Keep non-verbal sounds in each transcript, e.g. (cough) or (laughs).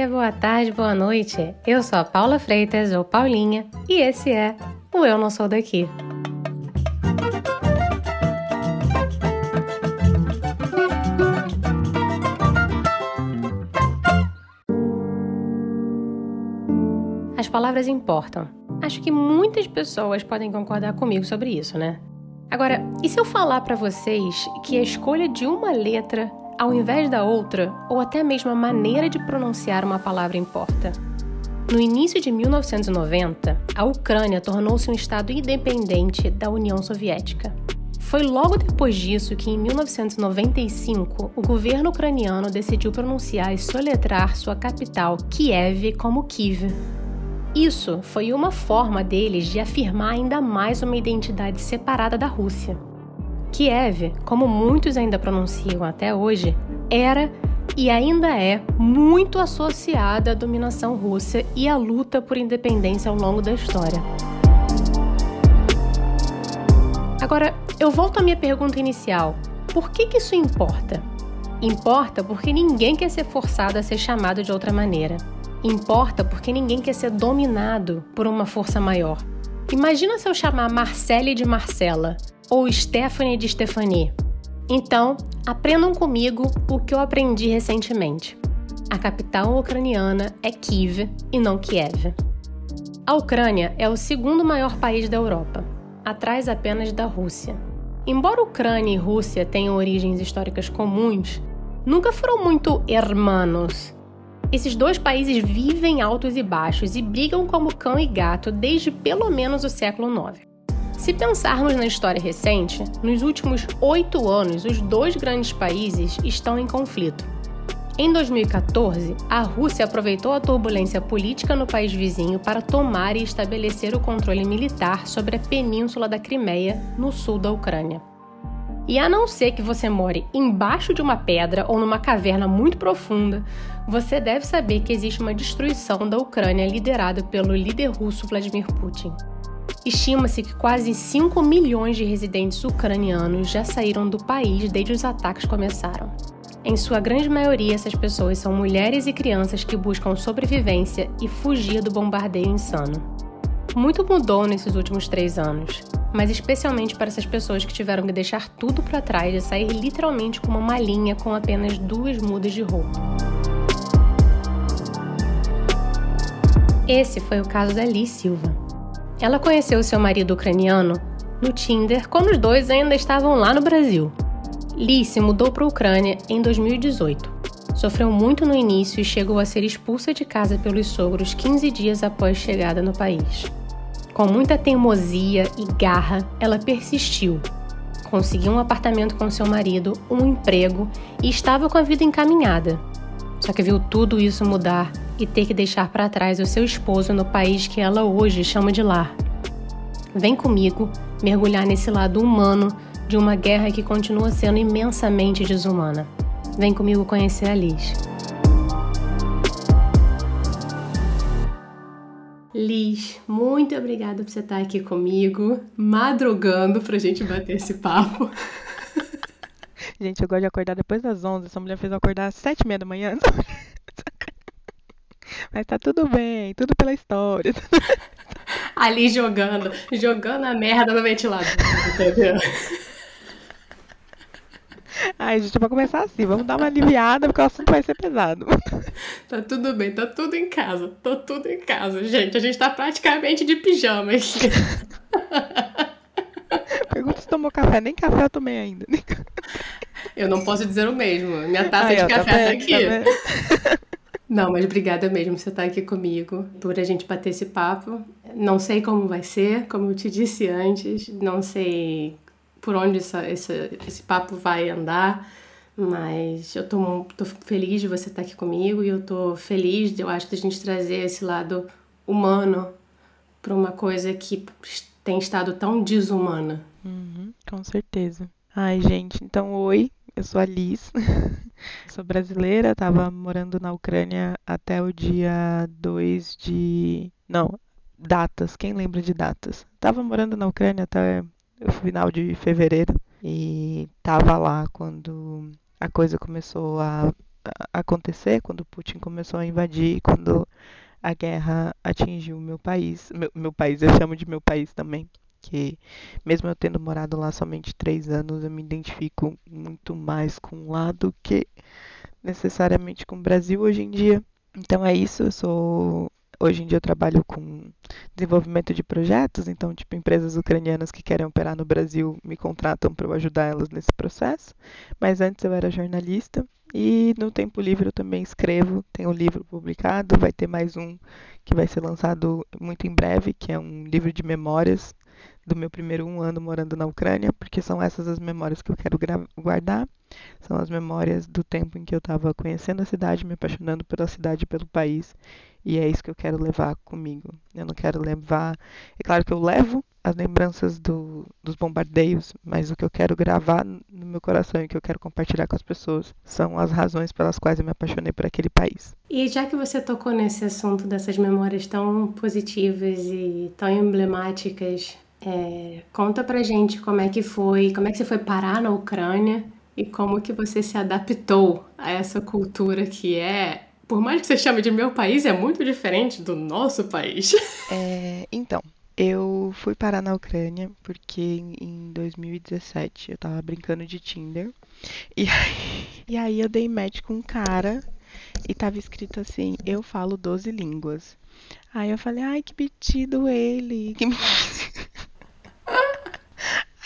dia, boa tarde, boa noite. Eu sou a Paula Freitas, ou Paulinha, e esse é o Eu Não Sou Daqui. As palavras importam. Acho que muitas pessoas podem concordar comigo sobre isso, né? Agora, e se eu falar para vocês que a escolha de uma letra ao invés da outra, ou até mesmo a maneira de pronunciar uma palavra importa. No início de 1990, a Ucrânia tornou-se um estado independente da União Soviética. Foi logo depois disso que, em 1995, o governo ucraniano decidiu pronunciar e soletrar sua capital, Kiev, como Kiev. Isso foi uma forma deles de afirmar ainda mais uma identidade separada da Rússia. Kiev, como muitos ainda pronunciam até hoje, era e ainda é muito associada à dominação russa e à luta por independência ao longo da história. Agora, eu volto à minha pergunta inicial: por que, que isso importa? Importa porque ninguém quer ser forçado a ser chamado de outra maneira. Importa porque ninguém quer ser dominado por uma força maior. Imagina se eu chamar Marcele de Marcela ou Stephanie de Stephanie. Então, aprendam comigo o que eu aprendi recentemente. A capital ucraniana é Kiev e não Kiev. A Ucrânia é o segundo maior país da Europa, atrás apenas da Rússia. Embora Ucrânia e Rússia tenham origens históricas comuns, nunca foram muito hermanos. Esses dois países vivem altos e baixos e brigam como cão e gato desde pelo menos o século IX. Se pensarmos na história recente, nos últimos oito anos, os dois grandes países estão em conflito. Em 2014, a Rússia aproveitou a turbulência política no país vizinho para tomar e estabelecer o controle militar sobre a península da Crimeia, no sul da Ucrânia. E a não ser que você more embaixo de uma pedra ou numa caverna muito profunda, você deve saber que existe uma destruição da Ucrânia liderada pelo líder russo Vladimir Putin. Estima-se que quase 5 milhões de residentes ucranianos já saíram do país desde os ataques começaram. Em sua grande maioria, essas pessoas são mulheres e crianças que buscam sobrevivência e fugir do bombardeio insano. Muito mudou nesses últimos três anos, mas especialmente para essas pessoas que tiveram que deixar tudo para trás e sair literalmente com uma malinha com apenas duas mudas de roupa. Esse foi o caso da Liz Silva. Ela conheceu seu marido ucraniano no Tinder quando os dois ainda estavam lá no Brasil. Lee se mudou para a Ucrânia em 2018. Sofreu muito no início e chegou a ser expulsa de casa pelos sogros 15 dias após chegada no país. Com muita teimosia e garra, ela persistiu. Conseguiu um apartamento com seu marido, um emprego e estava com a vida encaminhada. Só que viu tudo isso mudar e ter que deixar para trás o seu esposo no país que ela hoje chama de lar. Vem comigo mergulhar nesse lado humano de uma guerra que continua sendo imensamente desumana. Vem comigo conhecer a Liz. Liz, muito obrigada por você estar aqui comigo, madrugando pra gente bater esse papo. (laughs) Gente, eu gosto de acordar depois das 11. Essa mulher fez eu acordar às 7 e meia da manhã. (laughs) Mas tá tudo bem, tudo pela história. (laughs) Ali jogando, jogando a merda no ventilador, entendeu? Ai, gente, vai começar assim, vamos dar uma aliviada porque o assunto vai ser pesado. Tá tudo bem, tá tudo em casa, tá tudo em casa, gente. A gente tá praticamente de pijama aqui. Tomou café, nem café eu tomei ainda. (laughs) Eu não posso dizer o mesmo. Minha taça Ai, de tá café tá, aqui. Tá (laughs) não, mas obrigada mesmo por você estar aqui comigo, por a gente bater esse papo. Não sei como vai ser, como eu te disse antes, não sei por onde essa, esse, esse papo vai andar, mas eu tô, tô feliz de você estar aqui comigo e eu tô feliz, de, eu acho, de a gente trazer esse lado humano para uma coisa que tem estado tão desumana. Uhum, com certeza. Ai, gente, então oi, eu sou a Liz, (laughs) sou brasileira, estava morando na Ucrânia até o dia 2 de. Não, datas, quem lembra de datas? Tava morando na Ucrânia até o final de fevereiro e tava lá quando a coisa começou a acontecer, quando Putin começou a invadir, quando a guerra atingiu meu país. Meu, meu país, eu chamo de meu país também. Que mesmo eu tendo morado lá somente três anos, eu me identifico muito mais com lá do que necessariamente com o Brasil hoje em dia. Então é isso, eu sou Hoje em dia eu trabalho com desenvolvimento de projetos, então, tipo, empresas ucranianas que querem operar no Brasil me contratam para eu ajudar elas nesse processo. Mas antes eu era jornalista e no tempo livre eu também escrevo, tenho um livro publicado, vai ter mais um que vai ser lançado muito em breve, que é um livro de memórias do meu primeiro um ano morando na Ucrânia, porque são essas as memórias que eu quero guardar. São as memórias do tempo em que eu estava conhecendo a cidade, me apaixonando pela cidade pelo país. E é isso que eu quero levar comigo. Eu não quero levar. É claro que eu levo as lembranças do, dos bombardeios, mas o que eu quero gravar no meu coração e o que eu quero compartilhar com as pessoas são as razões pelas quais eu me apaixonei por aquele país. E já que você tocou nesse assunto dessas memórias tão positivas e tão emblemáticas, é, conta pra gente como é que foi, como é que você foi parar na Ucrânia e como que você se adaptou a essa cultura que é por mais que você chame de meu país, é muito diferente do nosso país. (laughs) É, então, eu fui parar na Ucrânia porque em 2017 eu tava brincando de Tinder. E (laughs) aí, e aí eu dei match com um cara e tava escrito assim: Eu falo 12 línguas. Aí eu falei: Ai, que metido ele. Que (laughs)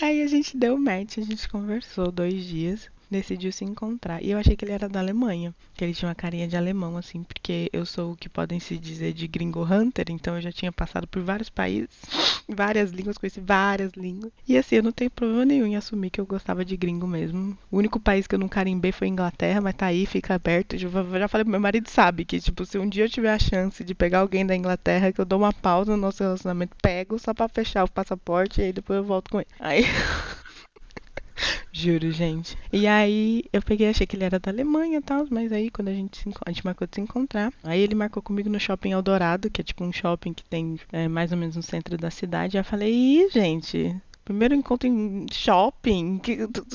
Aí a gente deu match, a gente conversou dois dias decidiu se encontrar. E eu achei que ele era da Alemanha, que ele tinha uma carinha de alemão, assim, porque eu sou o que podem se dizer de gringo hunter, então eu já tinha passado por vários países, (laughs) várias línguas, conheci várias línguas. E assim, eu não tenho problema nenhum em assumir que eu gostava de gringo mesmo. O único país que eu não carimbei foi a Inglaterra, mas tá aí, fica aberto. Eu já falei pro meu marido, sabe, que tipo, se um dia eu tiver a chance de pegar alguém da Inglaterra, que eu dou uma pausa no nosso relacionamento, pego só pra fechar o passaporte e aí depois eu volto com ele. Aí. (laughs) Juro, gente. E aí eu peguei, achei que ele era da Alemanha e tal, mas aí quando a gente, se, a gente marcou de se encontrar, aí ele marcou comigo no shopping Eldorado, que é tipo um shopping que tem é, mais ou menos no centro da cidade. Aí eu falei, ih, gente, Primeiro encontro em shopping,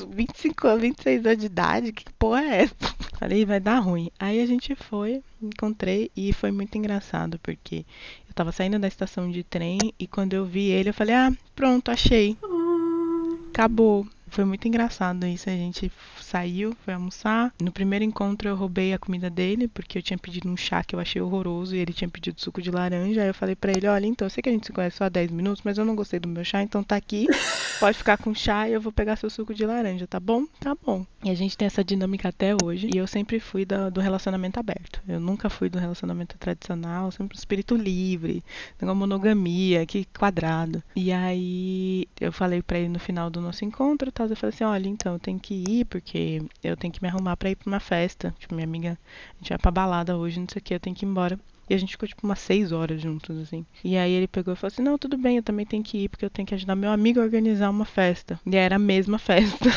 25, 26 anos de idade, que porra é essa? Falei, vai dar ruim. Aí a gente foi, encontrei e foi muito engraçado, porque eu tava saindo da estação de trem e quando eu vi ele, eu falei, ah, pronto, achei. Ah. Acabou. Foi muito engraçado isso. A gente saiu, foi almoçar. No primeiro encontro eu roubei a comida dele, porque eu tinha pedido um chá que eu achei horroroso e ele tinha pedido suco de laranja. Aí eu falei para ele: Olha, então eu sei que a gente se conhece só há 10 minutos, mas eu não gostei do meu chá, então tá aqui. (laughs) Pode ficar com chá e eu vou pegar seu suco de laranja, tá bom? Tá bom. E a gente tem essa dinâmica até hoje. E eu sempre fui do, do relacionamento aberto. Eu nunca fui do relacionamento tradicional, sempre espírito livre, uma monogamia, que quadrado. E aí eu falei para ele no final do nosso encontro, tal, eu falei assim: Olha, então eu tenho que ir porque eu tenho que me arrumar para ir para uma festa. Tipo, minha amiga, a gente vai pra balada hoje, não sei o que, eu tenho que ir embora. E a gente ficou tipo umas seis horas juntos, assim. E aí ele pegou e falou assim: Não, tudo bem, eu também tenho que ir, porque eu tenho que ajudar meu amigo a organizar uma festa. E era a mesma (laughs) festa.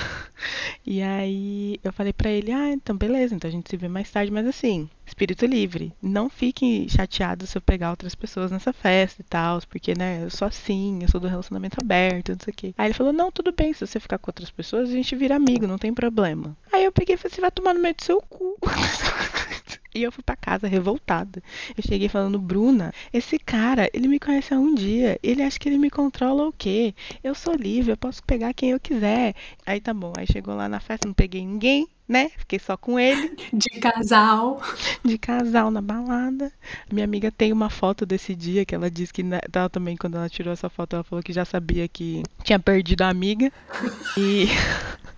e aí eu falei pra ele: Ah, então beleza, então a gente se vê mais tarde, mas assim, espírito livre. Não fiquem chateados se eu pegar outras pessoas nessa festa e tal, porque, né, eu sou assim, eu sou do relacionamento aberto, não sei o quê. Aí ele falou: Não, tudo bem, se você ficar com outras pessoas, a gente vira amigo, não tem problema. Aí eu peguei e falei: Você vai tomar no meio do seu cu. (laughs) E eu fui para casa revoltada. Eu cheguei falando, Bruna, esse cara, ele me conhece há um dia. Ele acha que ele me controla o quê? Eu sou livre, eu posso pegar quem eu quiser. Aí tá bom. Aí chegou lá na festa, não peguei ninguém, né? Fiquei só com ele. (laughs) De casal. De casal na balada. Minha amiga tem uma foto desse dia que ela disse que ela também, quando ela tirou essa foto, ela falou que já sabia que tinha perdido a amiga. (laughs) E. (laughs)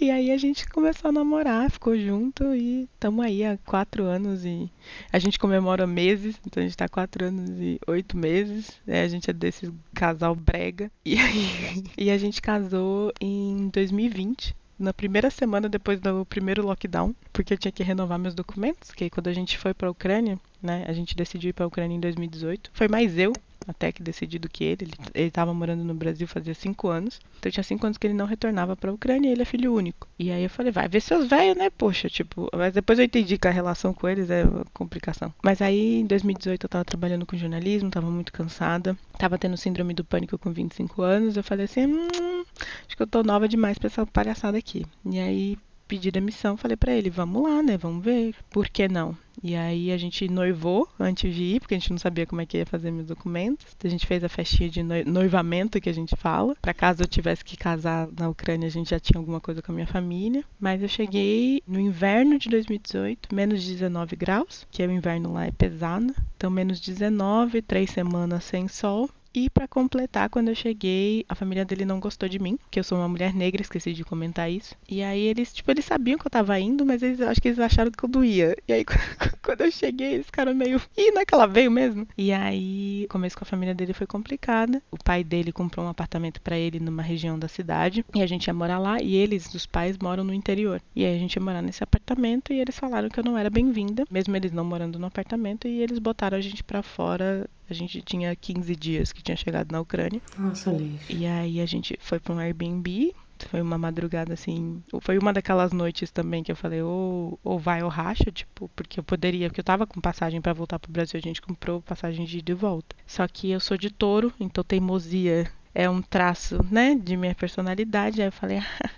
E aí a gente começou a namorar, ficou junto e estamos aí há quatro anos e a gente comemora meses, então a gente tá quatro anos e oito meses. É, a gente é desse casal brega. E, aí, e a gente casou em 2020 na primeira semana depois do primeiro lockdown, porque eu tinha que renovar meus documentos, que quando a gente foi para a Ucrânia, né, a gente decidiu ir para a Ucrânia em 2018. Foi mais eu até que decidido que ele. Ele estava morando no Brasil fazia cinco anos. Então tinha cinco anos que ele não retornava para a Ucrânia e ele é filho único. E aí eu falei, vai ver seus velhos, né? Poxa, tipo. Mas depois eu entendi que a relação com eles é complicação. Mas aí em 2018 eu estava trabalhando com jornalismo, estava muito cansada. Tava tendo síndrome do pânico com 25 anos. Eu falei assim, hum, acho que eu tô nova demais pra essa palhaçada aqui. E aí pedi demissão, falei para ele, vamos lá, né? Vamos ver. Por que não? E aí a gente noivou antes de ir, porque a gente não sabia como é que ia fazer meus documentos. A gente fez a festinha de noivamento que a gente fala. Para caso eu tivesse que casar na Ucrânia, a gente já tinha alguma coisa com a minha família. Mas eu cheguei no inverno de 2018, menos 19 graus, que é o inverno lá é pesado. Então menos 19, três semanas sem sol. E para completar, quando eu cheguei, a família dele não gostou de mim, que eu sou uma mulher negra, esqueci de comentar isso. E aí eles, tipo, eles sabiam que eu tava indo, mas eles acho que eles acharam que eu doía. E aí (laughs) quando eu cheguei, eles ficaram meio, ih, não é que ela veio mesmo? E aí, o começo com a família dele foi complicada. O pai dele comprou um apartamento para ele numa região da cidade, e a gente ia morar lá, e eles, os pais, moram no interior. E aí a gente ia morar nesse apartamento e eles falaram que eu não era bem-vinda, mesmo eles não morando no apartamento, e eles botaram a gente para fora a gente tinha 15 dias que tinha chegado na Ucrânia. Nossa, lixo. E aí a gente foi para um Airbnb. Foi uma madrugada assim. Foi uma daquelas noites também que eu falei, ou, ou vai ou racha, tipo, porque eu poderia, porque eu tava com passagem para voltar pro Brasil, a gente comprou passagem de ida e volta. Só que eu sou de touro, então teimosia é um traço, né, de minha personalidade. Aí eu falei, (laughs) ah,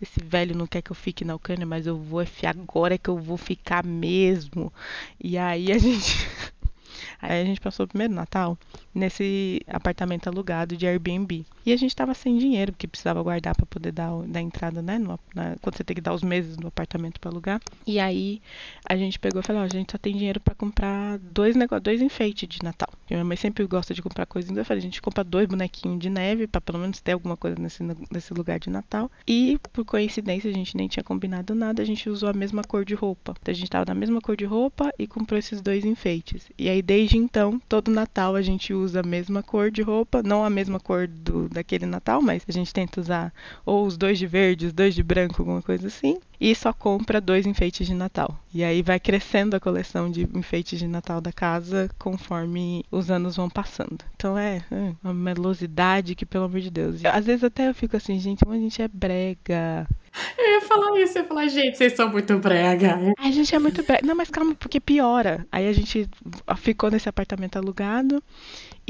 esse velho não quer que eu fique na Ucrânia, mas eu vou, agora é que eu vou ficar mesmo. E aí a gente (laughs) Aí a gente passou o primeiro Natal nesse apartamento alugado de Airbnb. E a gente tava sem dinheiro, porque precisava guardar para poder dar, dar entrada, né? No, na, quando você tem que dar os meses no apartamento para alugar. E aí a gente pegou e falou: ó, a gente só tem dinheiro para comprar dois negócios, dois enfeites de Natal. E minha mãe sempre gosta de comprar coisas, então eu falei: a gente compra dois bonequinhos de neve, para pelo menos ter alguma coisa nesse, nesse lugar de Natal. E por coincidência, a gente nem tinha combinado nada, a gente usou a mesma cor de roupa. Então a gente tava na mesma cor de roupa e comprou esses dois enfeites. E aí desde então, todo Natal a gente usa a mesma cor de roupa, não a mesma cor do daquele Natal, mas a gente tenta usar ou os dois de verde, os dois de branco, alguma coisa assim e só compra dois enfeites de Natal. E aí vai crescendo a coleção de enfeites de Natal da casa conforme os anos vão passando. Então é, é uma melosidade que, pelo amor de Deus. Às vezes até eu fico assim, gente, como a gente é brega. Eu ia falar isso, eu ia falar, gente, vocês são muito brega. A gente é muito brega. Não, mas calma, porque piora. Aí a gente ficou nesse apartamento alugado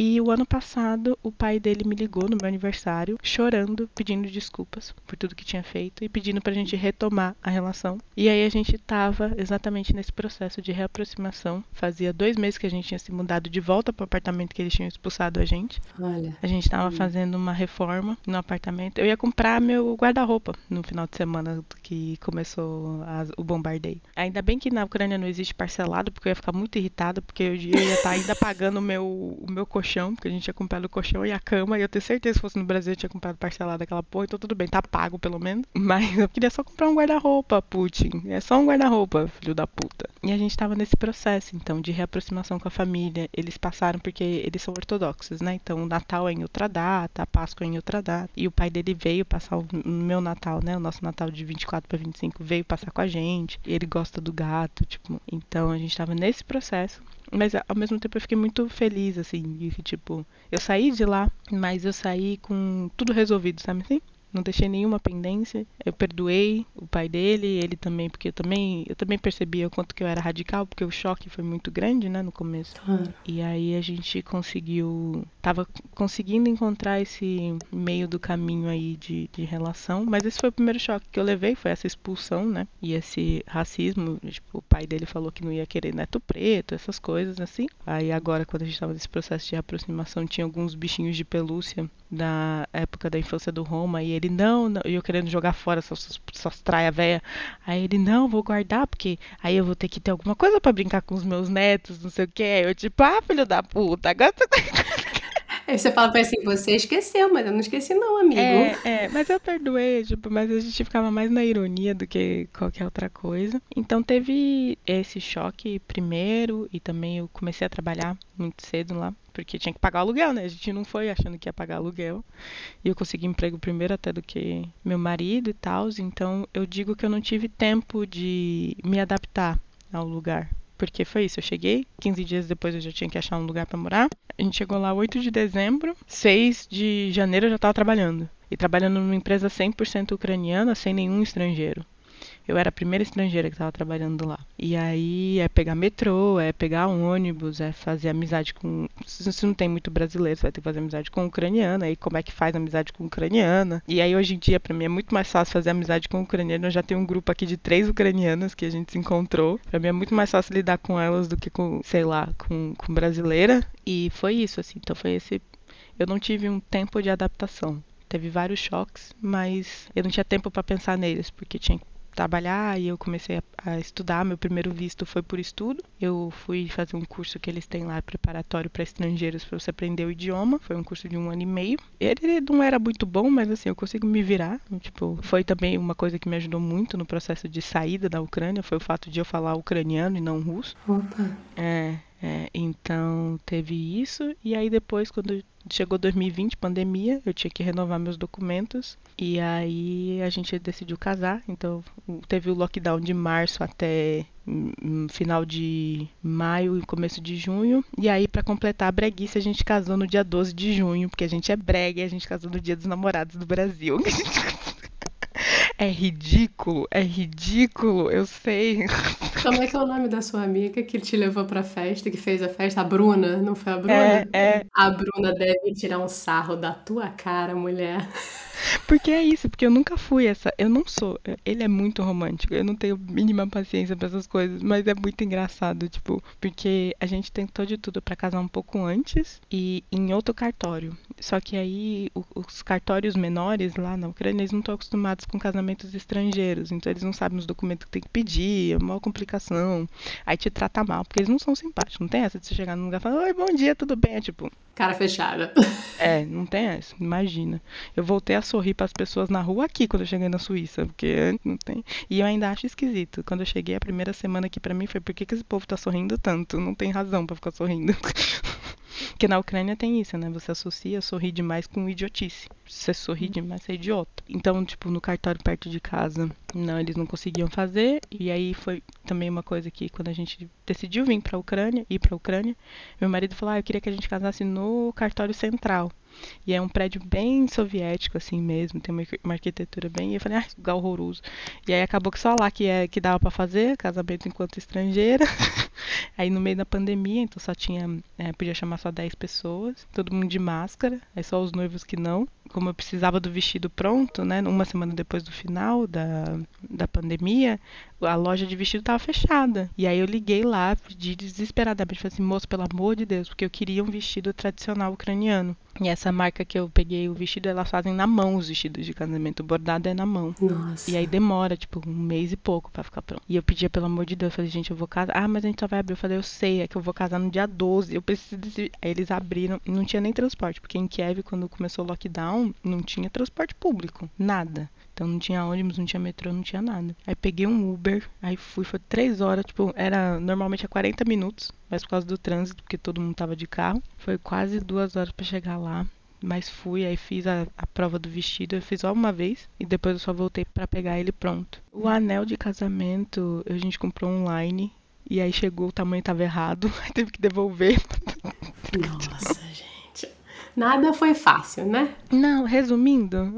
e o ano passado, o pai dele me ligou no meu aniversário, chorando, pedindo desculpas por tudo que tinha feito e pedindo pra gente retomar a relação. E aí a gente tava exatamente nesse processo de reaproximação. Fazia dois meses que a gente tinha se mudado de volta pro apartamento que eles tinham expulsado a gente. Olha. A gente tava hum. fazendo uma reforma no apartamento. Eu ia comprar meu guarda-roupa no final de semana que começou a, o bombardeio. Ainda bem que na Ucrânia não existe parcelado, porque eu ia ficar muito irritada, porque eu ia estar tá ainda pagando o meu, o meu colchão colchão, porque a gente tinha comprado o colchão e a cama, e eu tenho certeza que se fosse no Brasil eu tinha comprado parcelado aquela porra, então tudo bem, tá pago pelo menos. (laughs) Mas eu queria só comprar um guarda-roupa, Putin. É só um guarda-roupa, filho da puta. E a gente tava nesse processo, então, de reaproximação com a família. Eles passaram porque eles são ortodoxos, né? Então, o Natal é em outra data, a Páscoa é em outra data. E o pai dele veio passar o meu Natal, né? O nosso Natal de 24 para 25 veio passar com a gente. Ele gosta do gato, tipo. Então, a gente tava nesse processo. Mas ao mesmo tempo eu fiquei muito feliz, assim, de que, tipo, eu saí de lá, mas eu saí com tudo resolvido, sabe assim? Não deixei nenhuma pendência. Eu perdoei o pai dele, ele também, porque eu também, eu também percebia o quanto que eu era radical, porque o choque foi muito grande, né, no começo. E aí a gente conseguiu, tava conseguindo encontrar esse meio do caminho aí de, de relação, mas esse foi o primeiro choque que eu levei, foi essa expulsão, né, e esse racismo, tipo, o pai dele falou que não ia querer neto preto, essas coisas assim. Aí agora, quando a gente tava nesse processo de aproximação, tinha alguns bichinhos de pelúcia da época da infância do Roma, e ele não, não e eu querendo jogar fora essas, essas traia velha. Aí ele, não, vou guardar, porque aí eu vou ter que ter alguma coisa para brincar com os meus netos, não sei o que. Eu, tipo, ah, filho da puta, agora você tá. (laughs) Aí você fala pra assim, você esqueceu, mas eu não esqueci não, amigo. É, é, mas eu perdoei, tipo, mas a gente ficava mais na ironia do que qualquer outra coisa. Então teve esse choque primeiro e também eu comecei a trabalhar muito cedo lá, porque tinha que pagar aluguel, né? A gente não foi achando que ia pagar aluguel. E eu consegui emprego primeiro até do que meu marido e tal, então eu digo que eu não tive tempo de me adaptar ao lugar. Porque foi isso, eu cheguei, 15 dias depois eu já tinha que achar um lugar para morar. A gente chegou lá 8 de dezembro, 6 de janeiro eu já estava trabalhando. E trabalhando numa empresa 100% ucraniana, sem nenhum estrangeiro. Eu era a primeira estrangeira que estava trabalhando lá. E aí é pegar metrô, é pegar ônibus, é fazer amizade com. Se não tem muito brasileiro, você vai ter que fazer amizade com ucraniana. Aí como é que faz amizade com ucraniana? E aí hoje em dia, para mim, é muito mais fácil fazer amizade com ucraniana. Eu já tenho um grupo aqui de três ucranianas que a gente se encontrou. Para mim é muito mais fácil lidar com elas do que com, sei lá, com, com brasileira. E foi isso, assim. Então foi esse. Eu não tive um tempo de adaptação. Teve vários choques, mas eu não tinha tempo para pensar neles, porque tinha que trabalhar e eu comecei a, a, estudar. Meu primeiro visto foi por estudo. Eu fui fazer um curso que eles têm lá preparatório para estrangeiros para você aprender o idioma. Foi um curso de um ano e meio. Ele não era muito bom, mas assim eu consigo me virar. Tipo, foi também uma coisa que me ajudou muito no processo de saída da Ucrânia foi o fato de eu falar ucraniano e não russo. Opa. É, é, então teve isso e aí depois quando chegou 2020, pandemia, eu tinha que renovar meus documentos e aí a gente decidiu casar. Então teve o lockdown de março até hum, final de maio e começo de junho. E aí para completar a breguice a gente casou no dia 12 de junho, porque a gente é brega e a gente casou no dia dos namorados do Brasil. (laughs) É ridículo, é ridículo, eu sei. (laughs) Como é que é o nome da sua amiga que te levou pra festa, que fez a festa? A Bruna, não foi a Bruna? É, é. A Bruna deve tirar um sarro da tua cara, mulher. Porque é isso, porque eu nunca fui essa. Eu não sou. Ele é muito romântico. Eu não tenho mínima paciência pra essas coisas. Mas é muito engraçado, tipo, porque a gente tentou de tudo para casar um pouco antes e em outro cartório. Só que aí os cartórios menores lá na Ucrânia, eles não estão acostumados com casamentos estrangeiros. Então eles não sabem os documentos que tem que pedir, é uma complicação. Aí te trata mal, porque eles não são simpáticos. Não tem essa de você chegar num lugar e falar, oi, bom dia, tudo bem? É tipo. Cara fechada. É, não tem essa. Imagina. Eu voltei a sorrir para as pessoas na rua aqui quando eu cheguei na Suíça, porque não tem. E eu ainda acho esquisito. Quando eu cheguei a primeira semana aqui para mim foi por que, que esse povo tá sorrindo tanto? Não tem razão para ficar sorrindo. (laughs) Porque na Ucrânia tem isso, né? Você associa sorrir demais com idiotice. Você sorrir demais, você é idiota. Então, tipo, no cartório perto de casa, não, eles não conseguiam fazer. E aí foi também uma coisa que quando a gente decidiu vir pra Ucrânia, ir pra Ucrânia, meu marido falou: ah, eu queria que a gente casasse no cartório central. E é um prédio bem soviético, assim mesmo, tem uma, uma arquitetura bem. E eu falei, ah, lugar horroroso. E aí acabou que só lá que, é, que dava para fazer, casamento enquanto estrangeira. (laughs) aí no meio da pandemia, então só tinha. É, podia chamar só 10 pessoas, todo mundo de máscara, aí só os noivos que não. Como eu precisava do vestido pronto, né? Uma semana depois do final da, da pandemia, a loja de vestido estava fechada. E aí eu liguei lá, pedi desesperadamente, falei assim, moço, pelo amor de Deus, porque eu queria um vestido tradicional ucraniano. E essa marca que eu peguei o vestido, elas fazem na mão os vestidos de casamento. O bordado é na mão. Nossa. E aí demora, tipo, um mês e pouco para ficar pronto. E eu pedia, pelo amor de Deus, eu falei, gente, eu vou casar. Ah, mas a gente só vai abrir. Eu falei, eu sei, é que eu vou casar no dia 12. Eu preciso desse. Aí eles abriram e não tinha nem transporte, porque em Kiev, quando começou o lockdown, não tinha transporte público. Nada. Então não tinha ônibus, não tinha metrô, não tinha nada. Aí peguei um Uber, aí fui, foi três horas, tipo, era normalmente a 40 minutos, mas por causa do trânsito, porque todo mundo tava de carro, foi quase duas horas para chegar lá. Mas fui, aí fiz a, a prova do vestido, eu fiz só uma vez e depois eu só voltei para pegar ele pronto. O anel de casamento a gente comprou online e aí chegou, o tamanho tava errado, (laughs) aí teve que devolver. Nossa, gente. Nada foi fácil, né? Não, resumindo,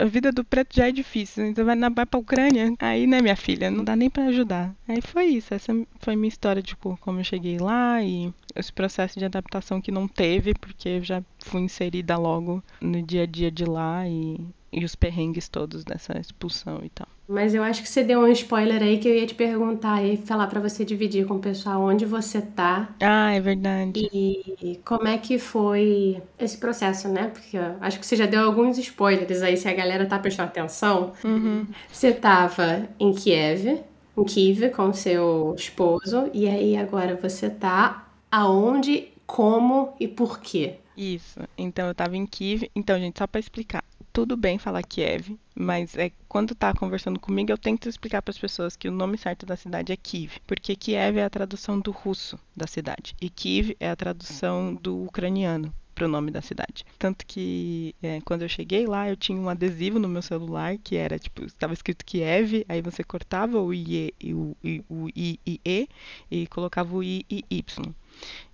a vida do preto já é difícil. Então vai, vai pra Ucrânia, aí, né, minha filha, não dá nem para ajudar. Aí foi isso, essa foi minha história de tipo, como eu cheguei lá e esse processo de adaptação que não teve, porque eu já fui inserida logo no dia a dia de lá e, e os perrengues todos dessa expulsão e tal. Mas eu acho que você deu um spoiler aí que eu ia te perguntar e falar para você dividir com o pessoal onde você tá. Ah, é verdade. E como é que foi esse processo, né? Porque eu acho que você já deu alguns spoilers aí, se a galera tá prestando atenção. Uhum. Você tava em Kiev, em Kiev com seu esposo, e aí agora você tá aonde, como e por quê? Isso. Então eu tava em Kiev. Então, gente, só para explicar tudo bem falar Kiev, mas é quando tá conversando comigo eu tento explicar para as pessoas que o nome certo da cidade é Kiev, porque Kiev é a tradução do russo da cidade e Kiev é a tradução do ucraniano para o nome da cidade. Tanto que é, quando eu cheguei lá, eu tinha um adesivo no meu celular que era tipo, estava escrito Kiev, aí você cortava o IE, o, o, o I e E e colocava o I e Y.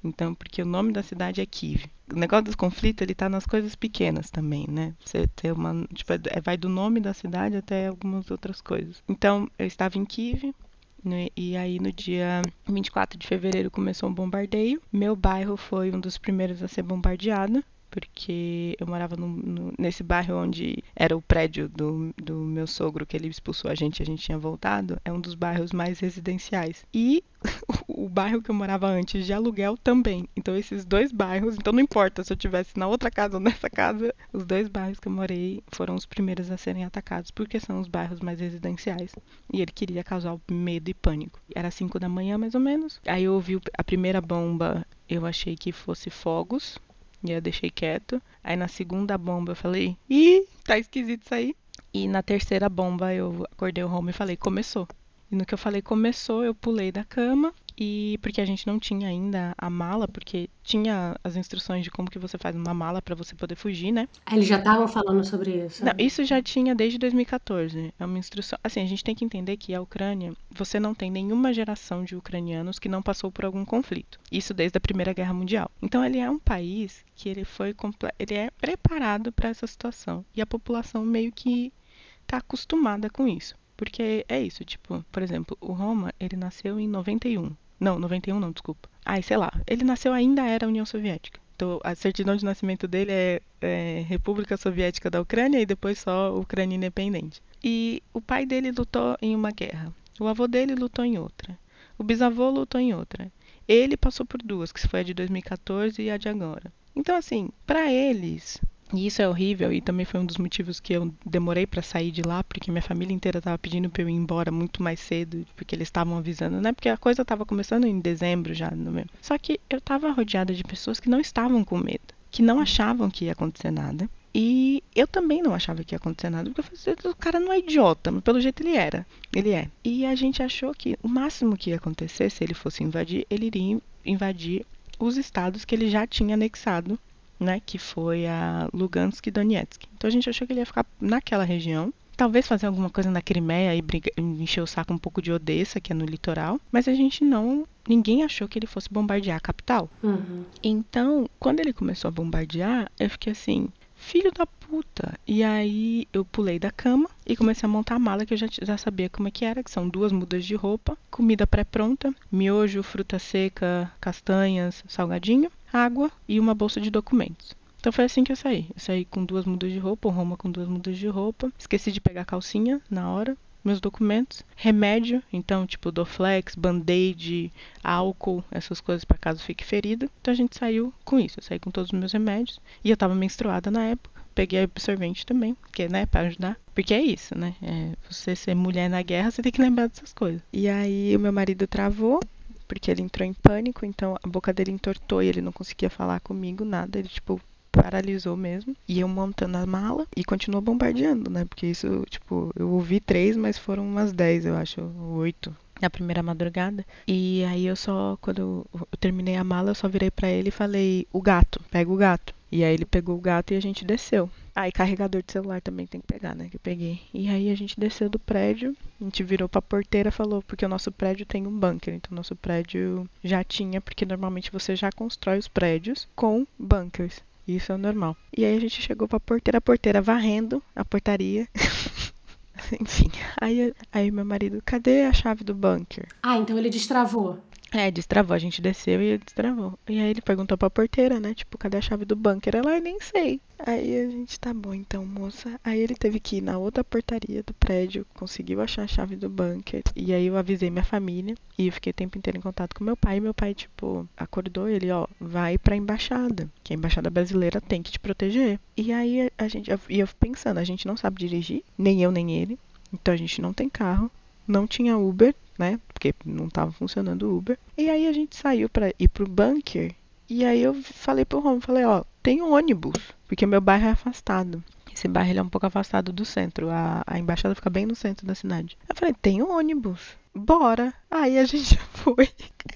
Então, porque o nome da cidade é Kiev. O negócio dos conflitos, ele tá nas coisas pequenas também, né? Você ter uma, tipo, é, vai do nome da cidade até algumas outras coisas. Então, eu estava em Kiev? E aí no dia 24 de fevereiro começou um bombardeio. Meu bairro foi um dos primeiros a ser bombardeado porque eu morava no, no, nesse bairro onde era o prédio do, do meu sogro que ele expulsou a gente, a gente tinha voltado, é um dos bairros mais residenciais. E (laughs) o, bairro que eu morava antes de aluguel também. Então esses dois bairros, então não importa se eu tivesse na outra casa ou nessa casa, os dois bairros que eu morei foram os primeiros a serem atacados, porque são os bairros mais residenciais. E ele queria causar medo e pânico. Era 5 da manhã mais ou menos. Aí eu ouvi a primeira bomba, eu achei que fosse fogos, e eu deixei quieto. Aí na segunda bomba eu falei, ih, tá esquisito isso aí. E na terceira bomba eu acordei o home e falei, começou. E no que eu falei começou, eu pulei da cama e porque a gente não tinha ainda a mala, porque tinha as instruções de como que você faz uma mala para você poder fugir, né? Ah, eles já estavam falando sobre isso. Não, isso já tinha desde 2014. É uma instrução. Assim, a gente tem que entender que a Ucrânia, você não tem nenhuma geração de ucranianos que não passou por algum conflito. Isso desde a Primeira Guerra Mundial. Então ele é um país que ele foi ele é preparado para essa situação e a população meio que está acostumada com isso. Porque é isso, tipo, por exemplo, o Roma, ele nasceu em 91. Não, 91 não, desculpa. Ai, sei lá. Ele nasceu ainda era União Soviética. Então, a certidão de nascimento dele é, é República Soviética da Ucrânia e depois só Ucrânia Independente. E o pai dele lutou em uma guerra. O avô dele lutou em outra. O bisavô lutou em outra. Ele passou por duas, que foi a de 2014 e a de agora. Então, assim, para eles, e isso é horrível e também foi um dos motivos que eu demorei para sair de lá, porque minha família inteira estava pedindo para eu ir embora muito mais cedo, porque eles estavam avisando, né? Porque a coisa estava começando em dezembro já, no mesmo. Só que eu estava rodeada de pessoas que não estavam com medo, que não achavam que ia acontecer nada. E eu também não achava que ia acontecer nada, porque eu falei, o cara não é idiota, mas pelo jeito ele era. Ele é. E a gente achou que o máximo que ia acontecer, se ele fosse invadir, ele iria invadir os estados que ele já tinha anexado né, que foi a Lugansk e Donetsk. Então a gente achou que ele ia ficar naquela região, talvez fazer alguma coisa na Crimeia e briga, encher o saco um pouco de Odessa, que é no litoral, mas a gente não, ninguém achou que ele fosse bombardear a capital. Uhum. Então, quando ele começou a bombardear, eu fiquei assim, filho da puta. E aí eu pulei da cama e comecei a montar a mala que eu já, já sabia como é que era, que são duas mudas de roupa, comida pré-pronta, miojo, fruta seca, castanhas, salgadinho água e uma bolsa de documentos. Então foi assim que eu saí. Eu saí com duas mudas de roupa, o Roma com duas mudas de roupa. Esqueci de pegar calcinha na hora, meus documentos, remédio, então tipo Doflex, band-aid, álcool, essas coisas para caso fique ferido. Então a gente saiu com isso. Eu saí com todos os meus remédios e eu tava menstruada na época. Peguei absorvente também, que né, para ajudar. Porque é isso, né? É, você ser mulher na guerra, você tem que lembrar dessas coisas. E aí o meu marido travou, porque ele entrou em pânico, então a boca dele entortou e ele não conseguia falar comigo nada, ele tipo paralisou mesmo. E eu montando a mala e continuou bombardeando, né? Porque isso, tipo, eu ouvi três, mas foram umas dez, eu acho, oito na primeira madrugada. E aí eu só, quando eu terminei a mala, eu só virei para ele e falei: "O gato, pega o gato". E aí ele pegou o gato e a gente desceu. Ah, e carregador de celular também tem que pegar, né? Que eu peguei. E aí a gente desceu do prédio, a gente virou pra porteira falou, porque o nosso prédio tem um bunker. Então, o nosso prédio já tinha, porque normalmente você já constrói os prédios com bunkers. Isso é normal. E aí a gente chegou pra porteira, a porteira varrendo a portaria. (laughs) Enfim, aí, aí meu marido, cadê a chave do bunker? Ah, então ele destravou. É, destravou. A gente desceu e destravou. E aí ele perguntou pra porteira, né? Tipo, cadê a chave do bunker? Ela, eu nem sei. Aí a gente, tá bom então, moça. Aí ele teve que ir na outra portaria do prédio, conseguiu achar a chave do bunker. E aí eu avisei minha família. E eu fiquei o tempo inteiro em contato com meu pai. E meu pai, tipo, acordou ele, ó, vai pra embaixada. Que a embaixada brasileira tem que te proteger. E aí a gente, e eu pensando, a gente não sabe dirigir, nem eu nem ele. Então a gente não tem carro, não tinha Uber, né? Porque não estava funcionando o Uber. E aí a gente saiu para ir pro bunker. E aí eu falei pro Romo, falei, ó, tem um ônibus, porque meu bairro é afastado. Esse bairro é um pouco afastado do centro. A, a embaixada fica bem no centro da cidade. Eu falei, tem um ônibus. Bora. Aí a gente (laughs) foi.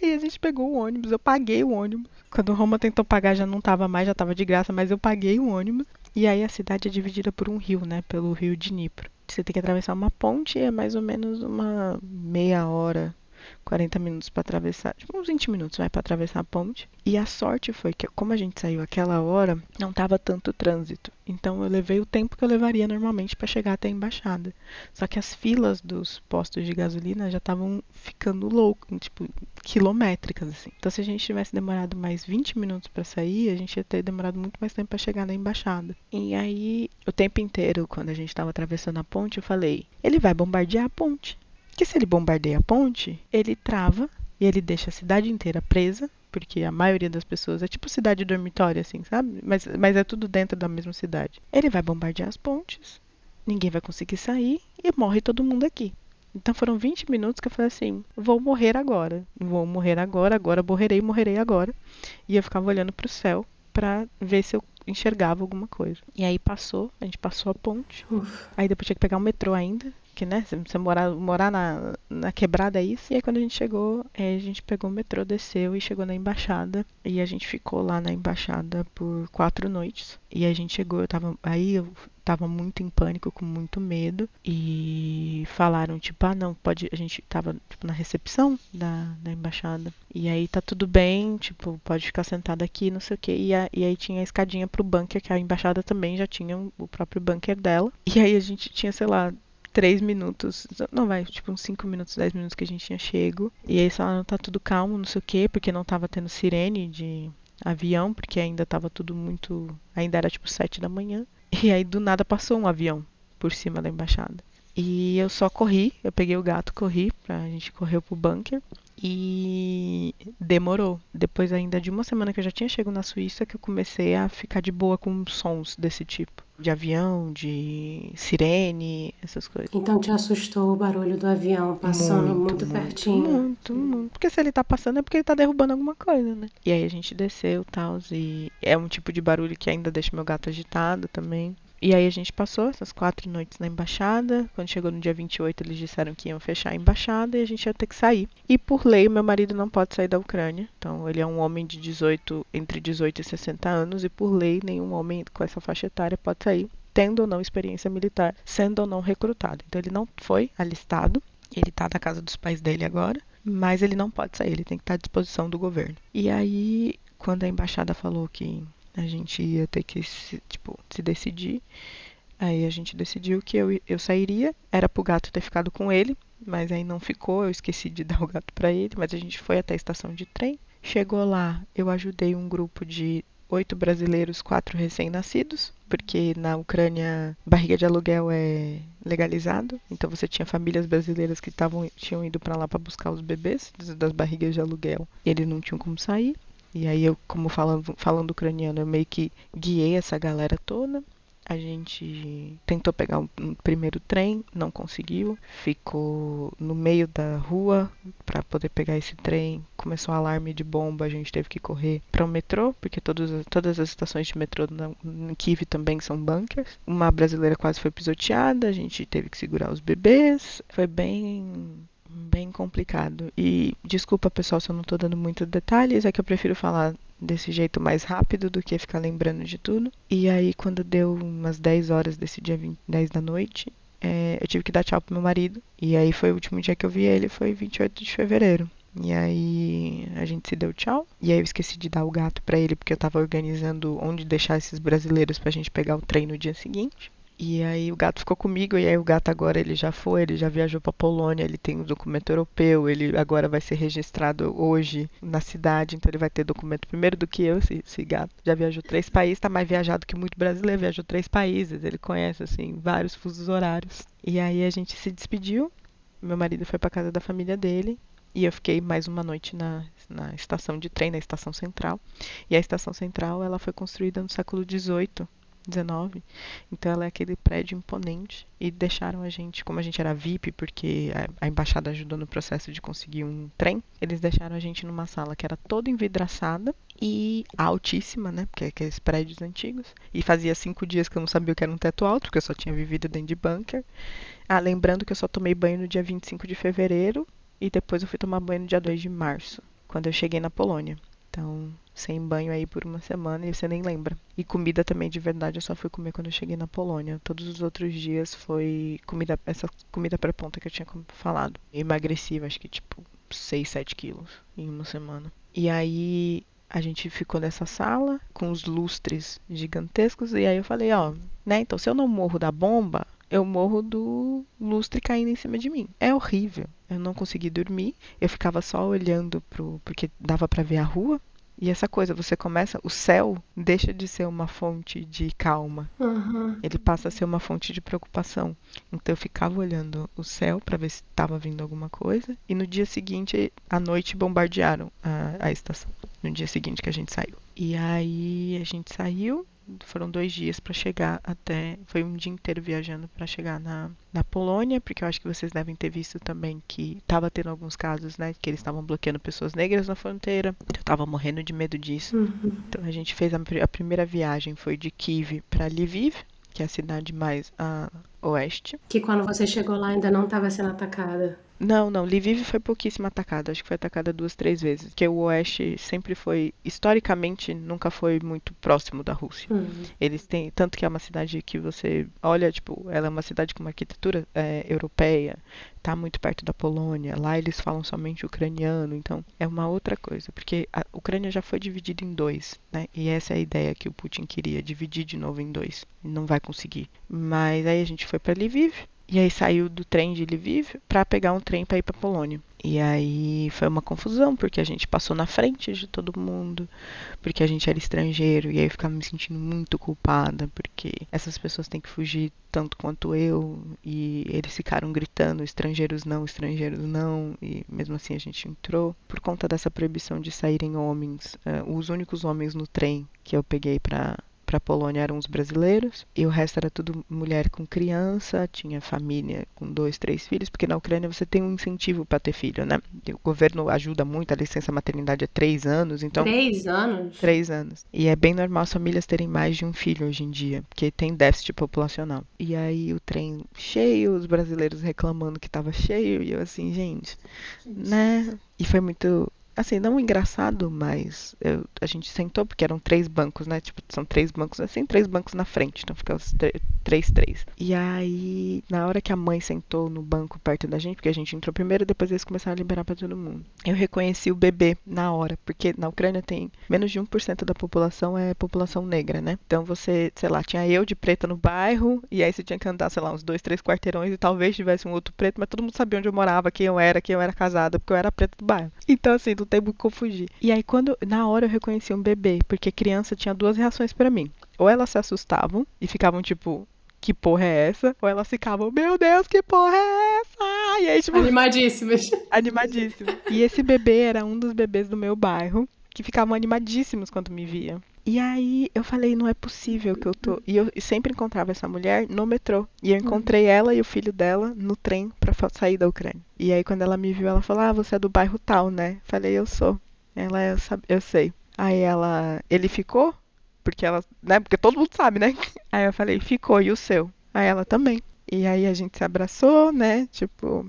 Aí a gente pegou o ônibus. Eu paguei o ônibus. Quando o Roma tentou pagar já não tava mais, já tava de graça, mas eu paguei o ônibus. E aí a cidade é dividida por um rio, né? Pelo rio Dnipro. Você tem que atravessar uma ponte e é mais ou menos uma meia hora 40 minutos para atravessar, tipo uns 20 minutos vai para atravessar a ponte. E a sorte foi que como a gente saiu aquela hora, não tava tanto trânsito. Então eu levei o tempo que eu levaria normalmente para chegar até a embaixada. Só que as filas dos postos de gasolina já estavam ficando loucas, tipo quilométricas assim. Então se a gente tivesse demorado mais 20 minutos para sair, a gente ia ter demorado muito mais tempo para chegar na embaixada. E aí, o tempo inteiro quando a gente estava atravessando a ponte, eu falei: "Ele vai bombardear a ponte". Que se ele bombardeia a ponte, ele trava e ele deixa a cidade inteira presa, porque a maioria das pessoas é tipo cidade dormitória, assim, sabe? Mas, mas é tudo dentro da mesma cidade. Ele vai bombardear as pontes, ninguém vai conseguir sair e morre todo mundo aqui. Então foram 20 minutos que eu falei assim: vou morrer agora, vou morrer agora, agora morrerei, morrerei agora. E eu ficava olhando para o céu para ver se eu enxergava alguma coisa. E aí passou, a gente passou a ponte. Uf. Aí depois tinha que pegar o metrô ainda que né, você morar, morar na, na quebrada é isso. E aí quando a gente chegou, é, a gente pegou o metrô, desceu e chegou na embaixada. E a gente ficou lá na embaixada por quatro noites. E a gente chegou, eu tava. Aí eu tava muito em pânico, com muito medo. E falaram, tipo, ah não, pode. A gente tava tipo, na recepção da, da embaixada. E aí tá tudo bem, tipo, pode ficar sentado aqui, não sei o quê. E, a, e aí tinha a escadinha pro bunker, que a embaixada também já tinha o próprio bunker dela. E aí a gente tinha, sei lá, três minutos, não vai, tipo uns cinco minutos, dez minutos que a gente tinha chego. E aí falaram, tá tudo calmo, não sei o quê, porque não tava tendo sirene de avião, porque ainda tava tudo muito. Ainda era tipo sete da manhã. (laughs) E aí do nada passou um avião por cima da embaixada. E eu só corri, eu peguei o gato, corri, pra a gente correu pro bunker. E demorou. Depois ainda de uma semana que eu já tinha chegado na Suíça que eu comecei a ficar de boa com sons desse tipo. De avião, de sirene, essas coisas. Então te assustou o barulho do avião passando muito, muito, muito pertinho? Muito, muito. Porque se ele tá passando é porque ele tá derrubando alguma coisa, né? E aí a gente desceu e tal. E é um tipo de barulho que ainda deixa meu gato agitado também. E aí a gente passou essas quatro noites na embaixada. Quando chegou no dia 28, eles disseram que iam fechar a embaixada e a gente ia ter que sair. E por lei, meu marido não pode sair da Ucrânia. Então, ele é um homem de 18, entre 18 e 60 anos, e por lei, nenhum homem com essa faixa etária pode sair, tendo ou não experiência militar, sendo ou não recrutado. Então, ele não foi alistado. Ele está na casa dos pais dele agora, mas ele não pode sair, ele tem que estar à disposição do governo. E aí, quando a embaixada falou que a gente ia ter que se, tipo, se decidir. Aí a gente decidiu que eu, eu sairia. Era pro gato ter ficado com ele, mas aí não ficou. Eu esqueci de (laughs) dar o gato para ele. Mas a gente foi até a estação de trem. Chegou lá, eu ajudei um grupo de oito brasileiros, quatro recém-nascidos, porque na Ucrânia barriga de aluguel é legalizado. Então você tinha famílias brasileiras que tavam, tinham ido para lá para buscar os bebês das barrigas de aluguel e eles não tinham como sair. E aí eu, como falando, falando ucraniano, eu meio que guiei essa galera toda. A gente tentou pegar um primeiro trem, não conseguiu. Ficou no meio da rua para poder pegar esse trem. Começou um alarme de bomba, a gente teve que correr para o metrô, porque todas, todas as estações de metrô em Kiev também são bunkers. Uma brasileira quase foi pisoteada, a gente teve que segurar os bebês. Foi bem bem complicado. E desculpa, pessoal, se eu não estou dando muitos detalhes, é que eu prefiro falar desse jeito mais rápido do que ficar lembrando de tudo. E aí, quando deu umas 10 horas desse dia 20, 10 da noite, é, eu tive que dar tchau pro meu marido. E aí foi o último dia que eu vi ele, foi 28 de fevereiro. E aí a gente se deu tchau. E aí eu esqueci de dar o gato para ele porque eu tava organizando onde deixar esses brasileiros pra gente pegar o trem no dia seguinte. E aí o gato ficou comigo, e aí o gato agora ele já foi, ele já viajou para Polônia, ele tem um documento europeu, ele agora vai ser registrado hoje na cidade, então ele vai ter documento primeiro do que eu, esse, esse gato. Já viajou três países, tá mais viajado que muito brasileiro, viajou três países, ele conhece assim vários fusos horários. E aí a gente se despediu. Meu marido foi para casa da família dele e eu fiquei mais uma noite na, na estação de trem, na estação central. E a estação central ela foi construída no século XVIII 19. Então ela é aquele prédio imponente e deixaram a gente, como a gente era VIP, porque a, a, embaixada ajudou no processo de conseguir um trem, eles deixaram a gente numa sala que era toda envidraçada e altíssima, né? Porque é aqueles prédios antigos. E fazia cinco dias que eu não sabia o que era um teto alto, porque eu só tinha vivido dentro de bunker. Ah, lembrando que eu só tomei banho no dia 25 de fevereiro e depois eu fui tomar banho no dia 2 de março, quando eu cheguei na Polônia. Então, sem banho aí por uma semana e você nem lembra. E comida também de verdade eu só fui comer quando eu cheguei na Polônia. Todos os outros dias foi comida, essa comida para ponta que eu tinha falado. Emagreci, acho que tipo 6, 7 quilos em uma semana. E aí a gente ficou nessa sala com os lustres gigantescos. E aí eu falei, ó, né? Então se eu não morro da bomba, eu morro do lustre caindo em cima de mim. É horrível. Eu não consegui dormir. Eu ficava só olhando pro. porque dava para ver a rua. E essa coisa, você começa, o céu deixa de ser uma fonte de calma. Uhum. Ele passa a ser uma fonte de preocupação. Então eu ficava olhando o céu para ver se estava vindo alguma coisa. E no dia seguinte, à noite, bombardearam a, a estação. No dia seguinte que a gente saiu. E aí a gente saiu, foram dois dias para chegar até. Foi um dia inteiro viajando para chegar na, na Polônia, porque eu acho que vocês devem ter visto também que estava tendo alguns casos, né? Que eles estavam bloqueando pessoas negras na fronteira. Eu estava morrendo de medo disso. Uhum. Então a gente fez a, a primeira viagem foi de Kiev para Lviv, que é a cidade mais a oeste. Que quando você chegou lá ainda não estava sendo atacada. Não, não, Lviv foi pouquíssimo atacada, acho que foi atacada duas, três vezes, porque o oeste sempre foi, historicamente, nunca foi muito próximo da Rússia. Uhum. Eles têm, tanto que é uma cidade que você olha, tipo, ela é uma cidade com uma arquitetura é, europeia, tá muito perto da Polônia, lá eles falam somente ucraniano, então é uma outra coisa, porque a Ucrânia já foi dividida em dois, né? E essa é a ideia que o Putin queria, dividir de novo em dois. Não vai conseguir. Mas aí a gente foi para Lviv, e aí saiu do trem de Lviv para pegar um trem para ir para Polônia. E aí foi uma confusão, porque a gente passou na frente de todo mundo, porque a gente era estrangeiro, e aí eu ficava me sentindo muito culpada, porque essas pessoas têm que fugir tanto quanto eu, e eles ficaram gritando, estrangeiros não, estrangeiros não, e mesmo assim a gente entrou. Por conta dessa proibição de saírem homens, uh, os únicos homens no trem que eu peguei para para a Polônia eram os brasileiros e o resto era tudo mulher com criança, tinha família com dois, três filhos, porque na Ucrânia você tem um incentivo para ter filho, né? O governo ajuda muito, a licença maternidade é três anos, então. Três anos? Três anos. E é bem normal as famílias terem mais de um filho hoje em dia, porque tem déficit populacional. E aí o trem cheio, os brasileiros reclamando que estava cheio, e eu assim, gente, né? E foi muito assim, não engraçado, mas eu, a gente sentou, porque eram três bancos, né? Tipo, são três bancos assim, três bancos na frente. Então fica os três, três. E aí, na hora que a mãe sentou no banco perto da gente, porque a gente entrou primeiro, depois eles começaram a liberar para todo mundo. Eu reconheci o bebê na hora, porque na Ucrânia tem menos de 1% da população é população negra, né? Então você, sei lá, tinha eu de preta no bairro, e aí você tinha que andar, sei lá, uns dois, três quarteirões e talvez tivesse um outro preto, mas todo mundo sabia onde eu morava, quem eu era, quem eu era casada, porque eu era preta do bairro. Então, assim, não tem muito como fugir. E aí, quando, na hora eu reconheci um bebê, porque criança tinha duas reações para mim. Ou elas se assustavam e ficavam tipo, que porra é essa? Ou elas ficavam, meu Deus, que porra é essa? E aí, tipo. Animadíssimas. (laughs) Animadíssimas. E esse bebê era um dos bebês do meu bairro, que ficavam animadíssimos quando me via. E aí eu falei, não é possível que eu tô. E eu sempre encontrava essa mulher no metrô. E eu encontrei ela e o filho dela no trem para sair da Ucrânia. E aí quando ela me viu, ela falou: "Ah, você é do bairro tal, né?" Falei: "Eu sou". Ela eu, eu sei. Aí ela, ele ficou? Porque ela, né? Porque todo mundo sabe, né? (laughs) Aí eu falei: "Ficou e o seu?" Aí ela também. E aí a gente se abraçou, né? Tipo,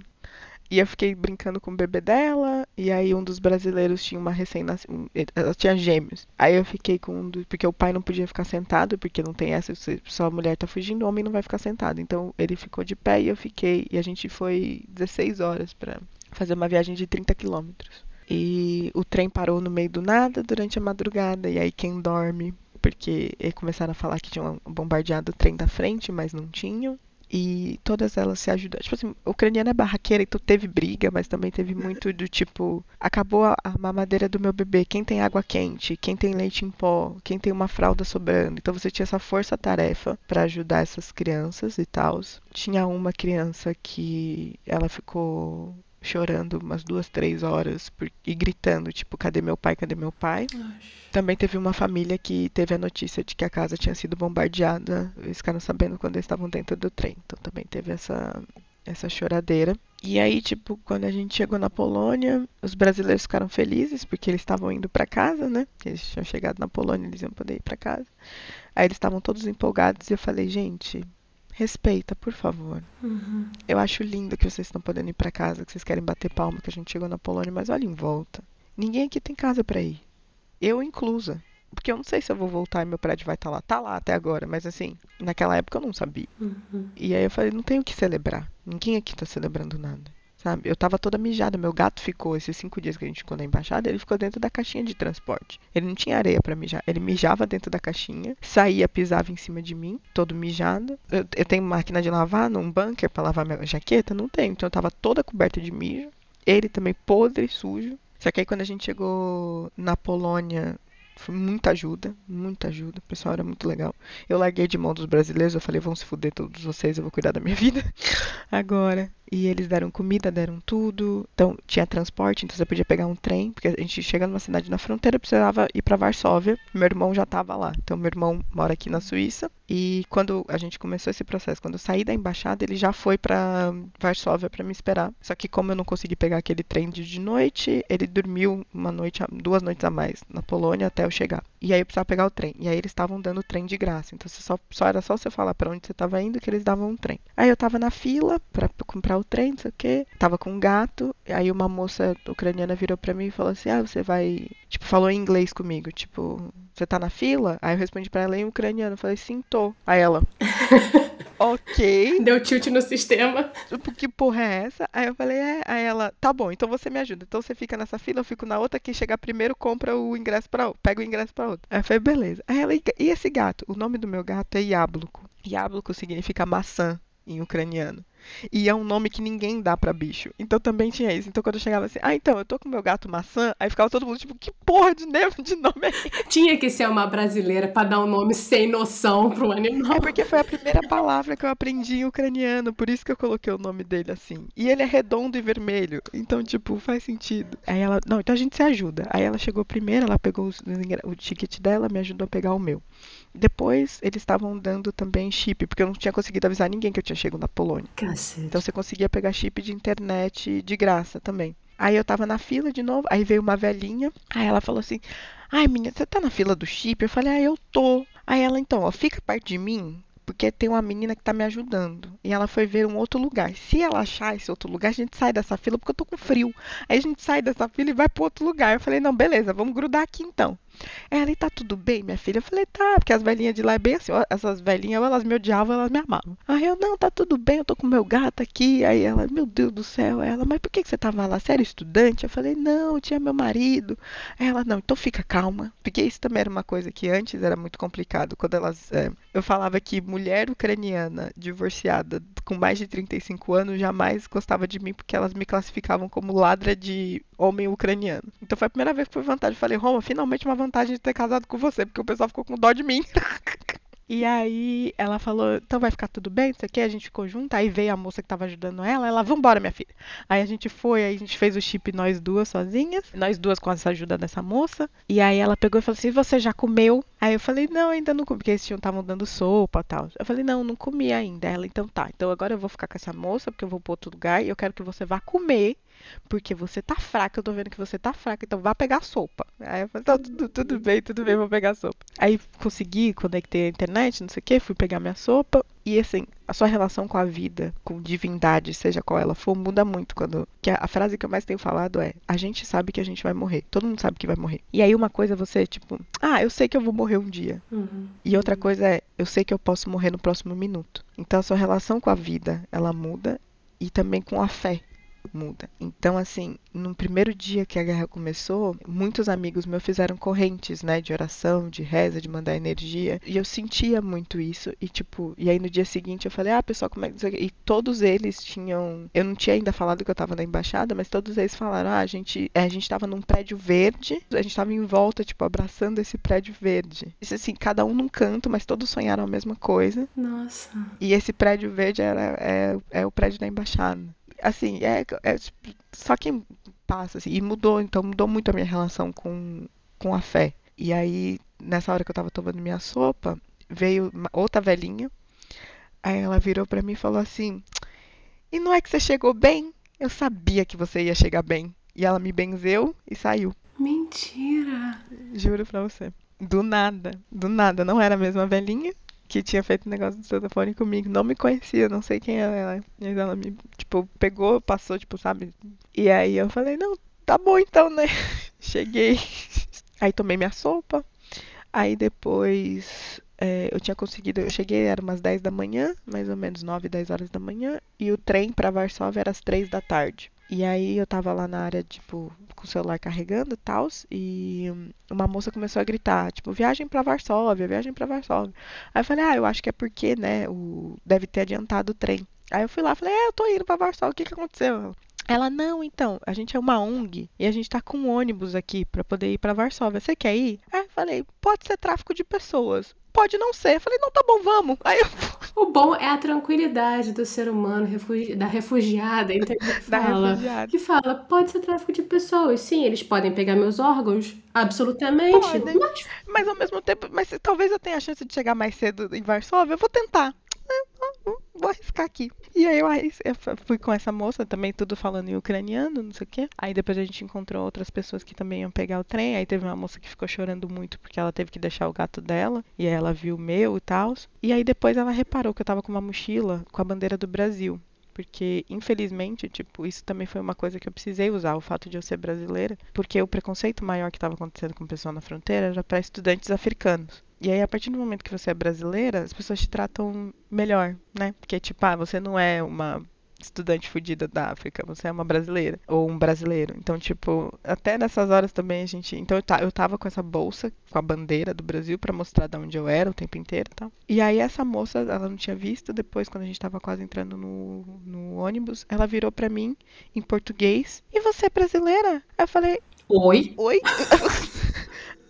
e eu fiquei brincando com o bebê dela, e aí um dos brasileiros tinha uma recém-nascida. Ela tinha gêmeos. Aí eu fiquei com um do, Porque o pai não podia ficar sentado, porque não tem essa. Só a mulher tá fugindo, o homem não vai ficar sentado. Então ele ficou de pé e eu fiquei. E a gente foi 16 horas para fazer uma viagem de 30 quilômetros. E o trem parou no meio do nada durante a madrugada. E aí quem dorme. Porque começaram a falar que tinham bombardeado o trem da frente, mas não tinham. E todas elas se ajudam. Tipo assim, a ucraniana é barraqueira, então teve briga, mas também teve (laughs) muito do tipo: acabou a, a mamadeira do meu bebê, quem tem água quente, quem tem leite em pó, quem tem uma fralda sobrando. Então você tinha essa força-tarefa para ajudar essas crianças e tal. Tinha uma criança que ela ficou chorando umas duas, três horas por, e gritando, tipo, cadê meu pai, cadê meu pai? Também teve uma família que teve a notícia de que a casa tinha sido bombardeada. Eles ficaram sabendo quando eles estavam dentro do trem. Então também teve essa, essa choradeira. E aí, tipo, quando a gente chegou na Polônia, os brasileiros ficaram felizes porque eles estavam indo para casa, né? Eles tinham chegado na Polônia, eles iam poder ir para casa. Aí eles estavam todos empolgados e eu falei, gente, respeita, por favor. Uhum. Eu acho lindo que vocês estão podendo ir para casa, que vocês querem bater palma, que a gente chegou na Polônia, mas olha em volta. Ninguém aqui tem casa para ir. Eu inclusa. Porque eu não sei se eu vou voltar e meu prédio vai estar tá lá. Tá lá até agora, mas assim, naquela época eu não sabia. Uhum. E aí eu falei, não tenho o que celebrar. Ninguém aqui tá celebrando nada. Sabe? Eu tava toda mijada. Meu gato ficou, esses cinco dias que a gente ficou na embaixada, ele ficou dentro da caixinha de transporte. Ele não tinha areia para mijar. Ele mijava dentro da caixinha, saía, pisava em cima de mim, todo mijado. Eu, eu tenho máquina de lavar num bunker para lavar minha jaqueta? Não tenho. Então eu tava toda coberta de mijo. Ele também podre, sujo. Só que aí quando a gente chegou na Polônia, foi muita ajuda, muita ajuda. O pessoal era muito legal. Eu larguei de mão dos brasileiros, eu falei, vão se fuder todos vocês, eu vou cuidar da minha (laughs) vida. Agora. E eles deram comida, deram tudo. Então, tinha transporte, então você podia pegar um trem, porque a gente chega numa cidade na fronteira, precisava ir para Varsóvia. Meu irmão já estava lá. Então, meu irmão mora aqui na Suíça. E quando a gente começou esse processo, quando eu saí da embaixada, ele já foi para Varsóvia para me esperar. Só que como eu não consegui pegar aquele trem de noite, ele dormiu uma noite, duas noites a mais na Polônia até eu chegar. E aí eu precisava pegar o trem. E aí eles estavam dando o trem de graça. Então só, só era só você falar para onde você estava indo que eles davam um trem. Aí eu estava na fila para comprar o trem, não sei o quê. Tava com um gato. Aí uma moça ucraniana virou para mim e falou assim: "Ah, você vai, tipo, falou em inglês comigo, tipo, você tá na fila?" Aí eu respondi para ela em ucraniano, falei: "Sim, tô". Aí ela (laughs) Ok. Deu tilt no sistema. Que porra é essa? Aí eu falei, é. Aí ela, tá bom, então você me ajuda. Então você fica nessa fila, eu fico na outra, quem chegar primeiro compra o ingresso pra outra. Pega o ingresso pra outra. Aí eu falei, beleza. Aí ela, e esse gato? O nome do meu gato é Yabluko. Yabluko significa maçã em ucraniano. E é um nome que ninguém dá pra bicho. Então também tinha isso. Então quando eu chegava assim, ah, então, eu tô com meu gato maçã, aí ficava todo mundo tipo, que porra de, (laughs) de nome é? Tinha que ser uma brasileira pra dar um nome sem noção pro animal. É porque foi a primeira palavra que eu aprendi em ucraniano, por isso que eu coloquei o nome dele assim. E ele é redondo e vermelho, então, tipo, faz sentido. Aí ela, não, então a gente se ajuda. Aí ela chegou primeiro, ela pegou o ticket dela, me ajudou a pegar o meu. Depois, eles estavam dando também chip, porque eu não tinha conseguido avisar ninguém que eu tinha chegado na Polônia. Cacete. Então você conseguia pegar chip de internet de graça também. Aí eu tava na fila de novo, aí veio uma velhinha, aí ela falou assim: Ai, menina, você tá na fila do chip? Eu falei: Ah, eu tô. Aí ela, então, ó, fica perto de mim, porque tem uma menina que tá me ajudando. E ela foi ver um outro lugar. Se ela achar esse outro lugar, a gente sai dessa fila, porque eu tô com frio. Aí a gente sai dessa fila e vai pro outro lugar. Eu falei: Não, beleza, vamos grudar aqui então. Ela, e tá tudo bem, minha filha? Eu falei, tá, porque as velhinhas de lá é bem assim, ó, essas velhinhas, elas me odiavam, elas me amavam. Aí eu, não, tá tudo bem, eu tô com meu gato aqui. Aí ela, meu Deus do céu, ela, mas por que, você tava lá? Você era estudante? Eu falei, não, tinha meu marido. Aí ela, não, então fica calma. Porque isso também era uma coisa que antes era muito complicado. Quando elas. É, eu falava que mulher ucraniana divorciada com mais de 35 anos jamais gostava de mim porque elas me classificavam como ladra de homem ucraniano. Então foi a primeira vez que foi vantagem. Falei, Roma, finalmente uma vantagem de ter casado com você, porque o pessoal ficou com dó de mim. (laughs) E aí ela falou, então vai ficar tudo bem, isso aqui, a gente ficou junto, aí veio a moça que tava ajudando ela, ela, vambora, minha filha. Aí a gente foi, aí a gente fez o chip nós duas sozinhas, nós duas com essa ajuda dessa moça. E aí ela pegou e falou assim, você já comeu? Aí eu falei, não, ainda não comi, porque eles estavam dando sopa e tal. Eu falei, não, não comi ainda. Ela, então tá, então agora eu vou ficar com essa moça, porque eu vou para outro lugar, e eu quero que você vá comer porque você tá fraca, eu tô vendo que você tá fraca, então vá pegar sopa. Aí eu falei, tá, tudo, tudo bem, tudo bem, vou pegar sopa. Aí consegui, conectei a internet, não sei o que, fui pegar minha sopa. E assim, a sua relação com a vida, com divindade, seja qual ela for, muda muito quando. Que a, a, frase que eu mais tenho falado é: a gente sabe que a gente vai morrer. Todo mundo sabe que vai morrer. E aí uma coisa é você, tipo, ah, eu sei que eu vou morrer um dia. Uhum. E outra coisa é, eu sei que eu posso morrer no próximo minuto. Então a sua relação com a vida, ela muda e também com a fé muda. Então, assim, no primeiro dia que a guerra começou, muitos amigos meus fizeram correntes, né, de oração, de reza, de mandar energia, e eu sentia muito isso. E tipo, e aí no dia seguinte eu falei: "Ah, pessoal, como é que e todos eles tinham, eu não tinha ainda falado que eu tava na embaixada, mas todos eles falaram: "Ah, a gente, é, a gente tava num prédio verde, a gente tava em volta, tipo, abraçando esse prédio verde". Isso assim, cada um num canto, mas todos sonharam a mesma coisa. Nossa. E esse prédio verde era é, é o prédio da embaixada assim, é, é só quem passa, assim, e mudou, então mudou muito a minha relação com, com a fé. E aí, nessa hora que eu tava tomando minha sopa, veio outra velhinha, aí ela virou para mim e falou assim, e não é que você chegou bem? Eu sabia que você ia chegar bem. E ela me benzeu e saiu. Mentira! Juro pra você. Do nada, do nada. Não era a mesma velhinha, que tinha feito um negócio do telefone comigo, não me conhecia, não sei quem era ela. E ela me, tipo, pegou, passou, tipo, sabe? E aí eu falei, não, tá bom então, né? (laughs) Cheguei. Aí tomei minha sopa. Aí depois é, eu tinha conseguido, eu cheguei, era umas 10 da manhã, mais ou menos 9, 10 horas da manhã, e o trem para Varsóvia era às 3 da tarde. E aí eu tava lá na área, tipo, com o celular carregando e tal, e uma moça começou a gritar, tipo, viagem pra Varsóvia, viagem pra Varsóvia. Aí eu falei, ah, eu acho que é porque, né, o... deve ter adiantado o trem. Aí eu fui lá, falei, é, eu tô indo pra Varsóvia, o que que aconteceu? Ela, não, então, a gente é uma ONG e a gente tá com um ônibus aqui para poder ir para Varsóvia. Você quer ir? Aí eu falei, pode ser tráfico de pessoas. Pode não ser. Eu falei, não, tá bom, vamos. Aí eu... O bom é a tranquilidade do ser humano, refugi... da refugiada, entendeu? (laughs) Que Da fala, refugiada. que fala, pode ser tráfico de pessoas. Sim, eles podem pegar meus órgãos, absolutamente. Podem. Mas Mas ao mesmo tempo, mas talvez eu tenha a chance de chegar mais cedo em Varsóvia, eu vou tentar. Vou- arriscar aqui. E aí eu, eu fui com essa moça também, tudo falando em ucraniano, não sei o quê. Aí depois a gente encontrou outras pessoas que também iam pegar o trem. Aí teve uma moça que ficou chorando muito porque ela teve que deixar o gato dela. E aí ela viu o meu e tal. E aí depois ela reparou que eu tava com uma mochila com a bandeira do Brasil. Porque, infelizmente, tipo, isso também foi uma coisa que eu precisei usar, o fato de eu ser brasileira, porque o preconceito maior que estava acontecendo com o pessoal na fronteira era para estudantes africanos. E aí, a partir do momento que você é brasileira, as pessoas te tratam melhor, né? Porque, tipo, ah, você não é uma estudante fudida da África, você é uma brasileira ou um brasileiro. Então, tipo, até nessas horas também a gente. Então, eu, ta- eu tava com essa bolsa com a bandeira do Brasil pra mostrar de onde eu era o tempo inteiro e tal. E aí, essa moça, ela não tinha visto. Depois, quando a gente tava quase entrando no, no ônibus, ela virou pra mim em português: E você é brasileira? Aí eu falei: oi, Oi? (laughs)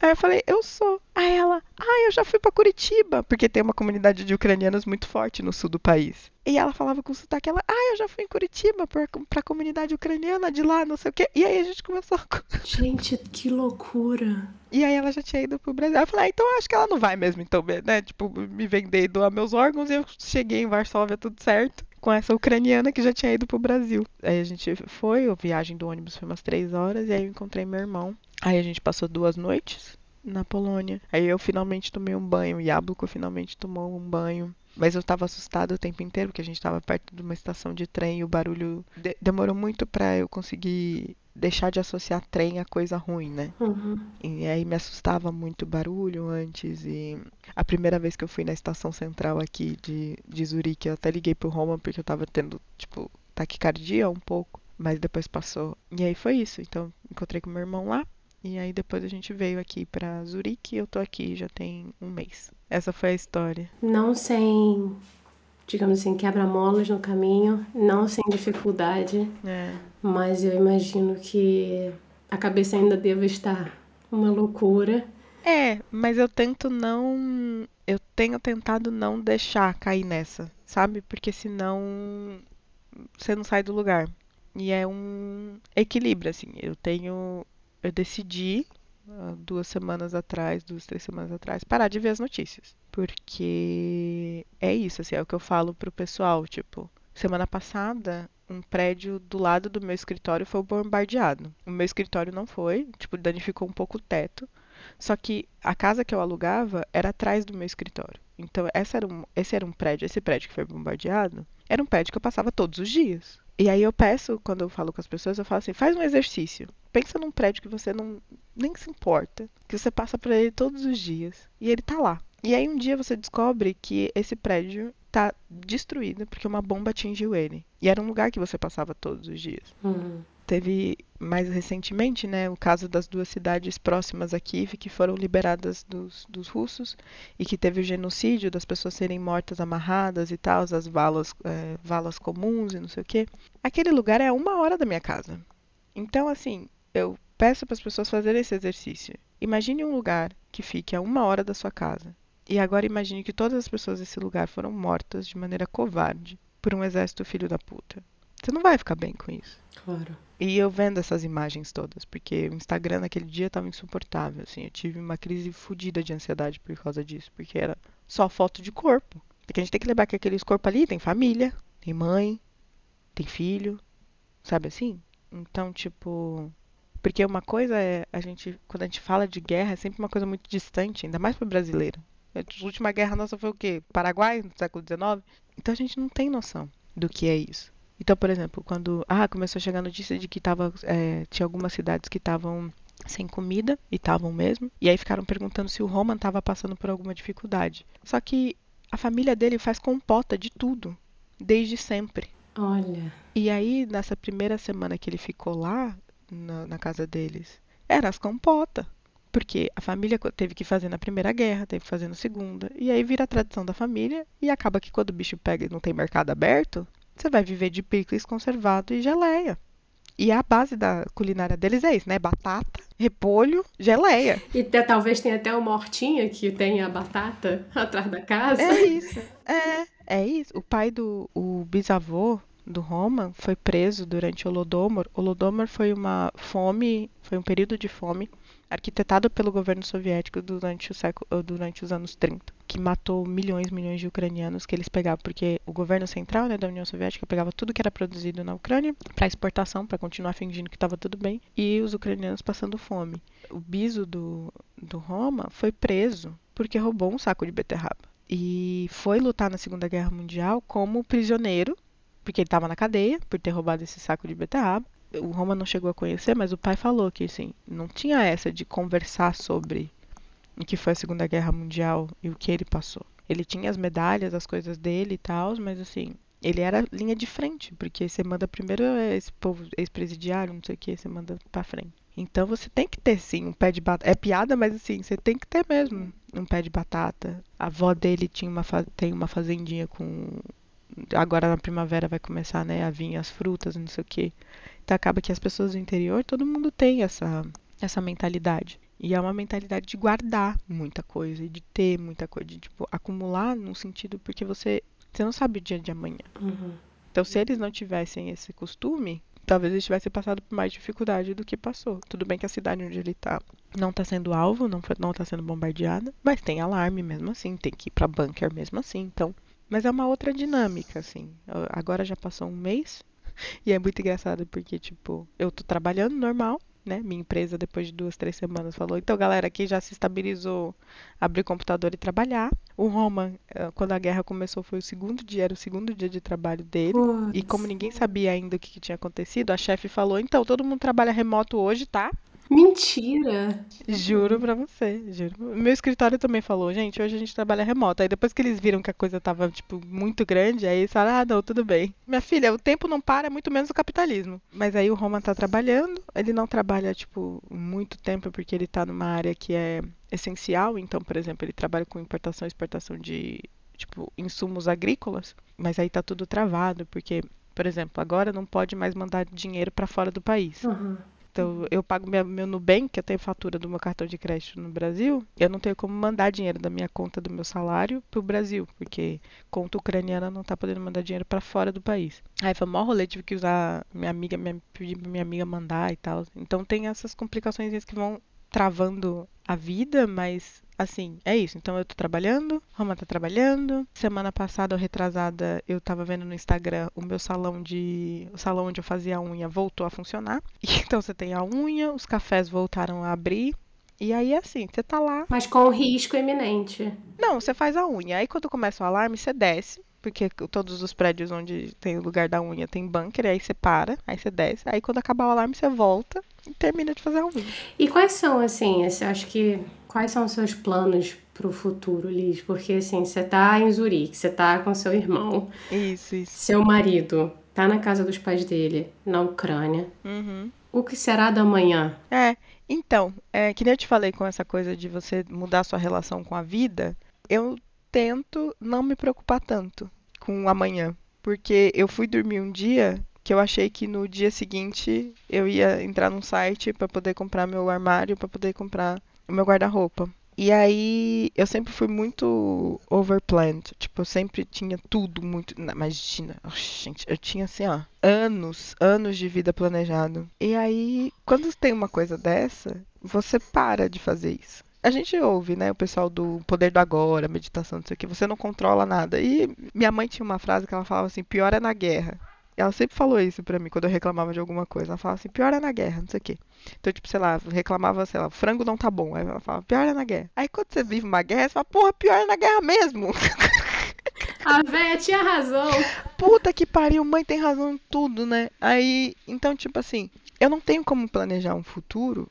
Aí eu falei, eu sou. Aí ela, ah, eu já fui pra Curitiba, porque tem uma comunidade de ucranianos muito forte no sul do país. E ela falava com sotaque, ela, ah, eu já fui em Curitiba pra, pra comunidade ucraniana de lá, não sei o quê. E aí a gente começou a... (laughs) gente, que loucura. E aí ela já tinha ido pro Brasil. Eu falei, ah, então acho que ela não vai mesmo, então, né? Tipo, me vender e doar meus órgãos. E eu cheguei em Varsóvia, tudo certo. Com essa ucraniana que já tinha ido pro Brasil. Aí a gente foi, a viagem do ônibus foi umas três horas. E aí eu encontrei meu irmão. Aí a gente passou duas noites na Polônia. Aí eu finalmente tomei um banho. O Jabluko finalmente tomou um banho. Mas eu tava assustada o tempo inteiro, porque a gente tava perto de uma estação de trem e o barulho de- demorou muito pra eu conseguir deixar de associar trem a coisa ruim, né? Uhum. E aí me assustava muito o barulho antes. E a primeira vez que eu fui na estação central aqui de, de Zurique, eu até liguei pro Roman porque eu tava tendo, tipo, taquicardia um pouco. Mas depois passou. E aí foi isso. Então encontrei com meu irmão lá. E aí depois a gente veio aqui pra Zurique e eu tô aqui já tem um mês. Essa foi a história. Não sem, digamos assim, quebra-molas no caminho, não sem dificuldade, É. mas eu imagino que a cabeça ainda deva estar uma loucura. É, mas eu tento não. Eu tenho tentado não deixar cair nessa, sabe? Porque senão você não sai do lugar. E é um equilíbrio, assim. Eu tenho. Eu decidi duas semanas atrás, duas, três semanas atrás, parar de ver as notícias. Porque é isso, assim, é o que eu falo pro pessoal, tipo, semana passada, um prédio do lado do meu escritório foi bombardeado. O meu escritório não foi, tipo, danificou um pouco o teto. Só que a casa que eu alugava era atrás do meu escritório. Então, essa era um, esse era um prédio, esse prédio que foi bombardeado, era um prédio que eu passava todos os dias. E aí eu peço, quando eu falo com as pessoas, eu falo assim, faz um exercício. Pensa num prédio que você não nem se importa, que você passa por ele todos os dias e ele tá lá. E aí um dia você descobre que esse prédio tá destruído porque uma bomba atingiu ele. E era um lugar que você passava todos os dias. Uhum. Teve mais recentemente, né, o caso das duas cidades próximas a Kiev que foram liberadas dos, dos russos e que teve o genocídio das pessoas serem mortas amarradas e tal, as valas, é, valas comuns e não sei o quê. Aquele lugar é uma hora da minha casa. Então, assim, eu peço para as pessoas fazerem esse exercício. Imagine um lugar que fique a uma hora da sua casa. E agora imagine que todas as pessoas desse lugar foram mortas de maneira covarde por um exército filho da puta. Você não vai ficar bem com isso. Claro. E eu vendo essas imagens todas, porque o Instagram naquele dia tava insuportável, assim, eu tive uma crise fodida de ansiedade por causa disso, porque era só foto de corpo. Porque a gente tem que lembrar que aqueles corpos ali tem família, tem mãe, tem filho, sabe assim? Então, tipo, porque uma coisa é a gente, quando a gente fala de guerra, é sempre uma coisa muito distante, ainda mais para brasileiro. A última guerra nossa foi o quê? Paraguai, no século XIX? Então a gente não tem noção do que é isso. Então, por exemplo, quando ah, começou a chegar a notícia de que tava, é, tinha algumas cidades que estavam sem comida, e estavam mesmo, e aí ficaram perguntando se o Roman estava passando por alguma dificuldade. Só que a família dele faz compota de tudo, desde sempre. Olha. E aí, nessa primeira semana que ele ficou lá, na, na casa deles, era as compotas. Porque a família teve que fazer na Primeira Guerra, teve que fazer na Segunda. E aí vira a tradição da família. E acaba que quando o bicho pega e não tem mercado aberto, você vai viver de picles conservado e geleia. E a base da culinária deles é isso, né? Batata, repolho, geleia. E te, talvez tenha até uma hortinha que tenha batata (laughs) atrás da casa. É isso. É, é isso. O pai do o bisavô do Roma foi preso durante o Holodomor. O Holodomor foi uma fome, foi um período de fome arquitetado pelo governo soviético durante, século, durante os anos 30, que matou milhões e milhões de ucranianos que eles pegavam, porque o governo central né, da União Soviética pegava tudo que era produzido na Ucrânia para exportação, para continuar fingindo que estava tudo bem, e os ucranianos passando fome. O biso do, do Roma foi preso porque roubou um saco de beterraba. E foi lutar na Segunda Guerra Mundial como prisioneiro, porque ele estava na cadeia por ter roubado esse saco de beterraba o Roma não chegou a conhecer, mas o pai falou que assim, não tinha essa de conversar sobre o que foi a Segunda Guerra Mundial e o que ele passou. Ele tinha as medalhas, as coisas dele e tal, mas assim, ele era linha de frente, porque você manda primeiro esse povo ex-presidiário, não sei o que, você manda pra frente. Então você tem que ter sim um pé de batata. É piada, mas assim, você tem que ter mesmo um pé de batata. A avó dele tinha uma tem uma fazendinha com agora na primavera vai começar, né, a vir as frutas, não sei o que. Então acaba que as pessoas do interior, todo mundo tem essa, essa mentalidade. E é uma mentalidade de guardar muita coisa, de ter muita coisa, de tipo, acumular num sentido porque você, você não sabe o dia de amanhã. Uhum. Então, se eles não tivessem esse costume, talvez eles tivessem passado por mais dificuldade do que passou. Tudo bem que a cidade onde ele está não está sendo alvo, não, não tá sendo bombardeada, mas tem alarme mesmo assim, tem que ir para bunker mesmo assim. Então, mas é uma outra dinâmica, assim. Agora já passou um mês, (laughs) e é muito engraçado porque, tipo, eu tô trabalhando normal, né? Minha empresa, depois de duas, três semanas, falou: então, galera, aqui já se estabilizou abrir computador e trabalhar. O Roman, eh, quando a guerra começou, foi o segundo dia, era o segundo dia de trabalho dele. E como ninguém sabia ainda o que, que tinha acontecido, a chefe falou: então, todo mundo trabalha remoto hoje, tá? Mentira! Juro pra você, juro. Meu escritório também falou, gente, hoje a gente trabalha remoto. Aí depois que eles viram que a coisa tava, tipo, muito grande, aí eles falaram, ah, não, tudo bem. Minha filha, o tempo não para, muito menos o capitalismo. Mas aí o Roman tá trabalhando, ele não trabalha, tipo, muito tempo porque ele tá numa área que é essencial. Então, por exemplo, ele trabalha com importação e exportação de, tipo, insumos agrícolas. Mas aí tá tudo travado, porque, por exemplo, agora não pode mais mandar dinheiro para fora do país. Uhum. Então, eu pago minha, meu Nubank, que eu tenho fatura do meu cartão de crédito no Brasil, eu não tenho como mandar dinheiro da minha conta do meu salário pro Brasil, porque conta ucraniana não tá podendo mandar dinheiro para fora do país. Aí foi maior rolê, tive que usar minha amiga, minha, pedir pra minha amiga mandar e tal. Então tem essas complicações que vão travando a vida, mas assim, é isso. Então eu tô trabalhando, Roma tá trabalhando. Semana passada ou retrasada, eu tava vendo no Instagram o meu salão de. O salão onde eu fazia a unha voltou a funcionar. (laughs) Então você tem a unha, os cafés voltaram a abrir. E aí, assim, você tá lá. Mas com risco iminente. Não, você faz a unha. Aí quando começa o alarme, você desce porque todos os prédios onde tem o lugar da unha tem bunker, aí você para, aí você desce, aí quando acabar o alarme você volta e termina de fazer a unha. E quais são, assim, você acha que quais são os seus planos para o futuro, Liz? Porque assim, você tá em Zurique, você tá com seu irmão, isso, isso. seu marido tá na casa dos pais dele, na Ucrânia. Uhum. O que será da manhã? É, então, é, que nem eu te falei com essa coisa de você mudar sua relação com a vida, eu tento não me preocupar tanto com o amanhã, porque eu fui dormir um dia que eu achei que no dia seguinte eu ia entrar num site para poder comprar meu armário, para poder comprar o meu guarda-roupa. E aí eu sempre fui muito overplanned, tipo, eu sempre tinha tudo muito, imagina, oh, gente, eu tinha assim, ó, anos, anos de vida planejado. E aí, quando tem uma coisa dessa, você para de fazer isso a gente ouve, né, o pessoal do poder do agora, meditação, não sei o que, você não controla nada. E minha mãe tinha uma frase que ela falava assim, pior é na guerra. Ela sempre falou isso pra mim quando eu reclamava de alguma coisa. Ela falava assim, pior é na guerra, não sei o quê. Então, tipo, sei lá, reclamava, sei lá, frango não tá bom. Aí ela falava, pior é na guerra. Aí quando você vive uma guerra, você fala, porra, pior é na guerra mesmo. (laughs) A véia tinha razão. Puta que pariu, mãe tem razão em tudo, né? Aí, então, tipo assim, eu não tenho como planejar um futuro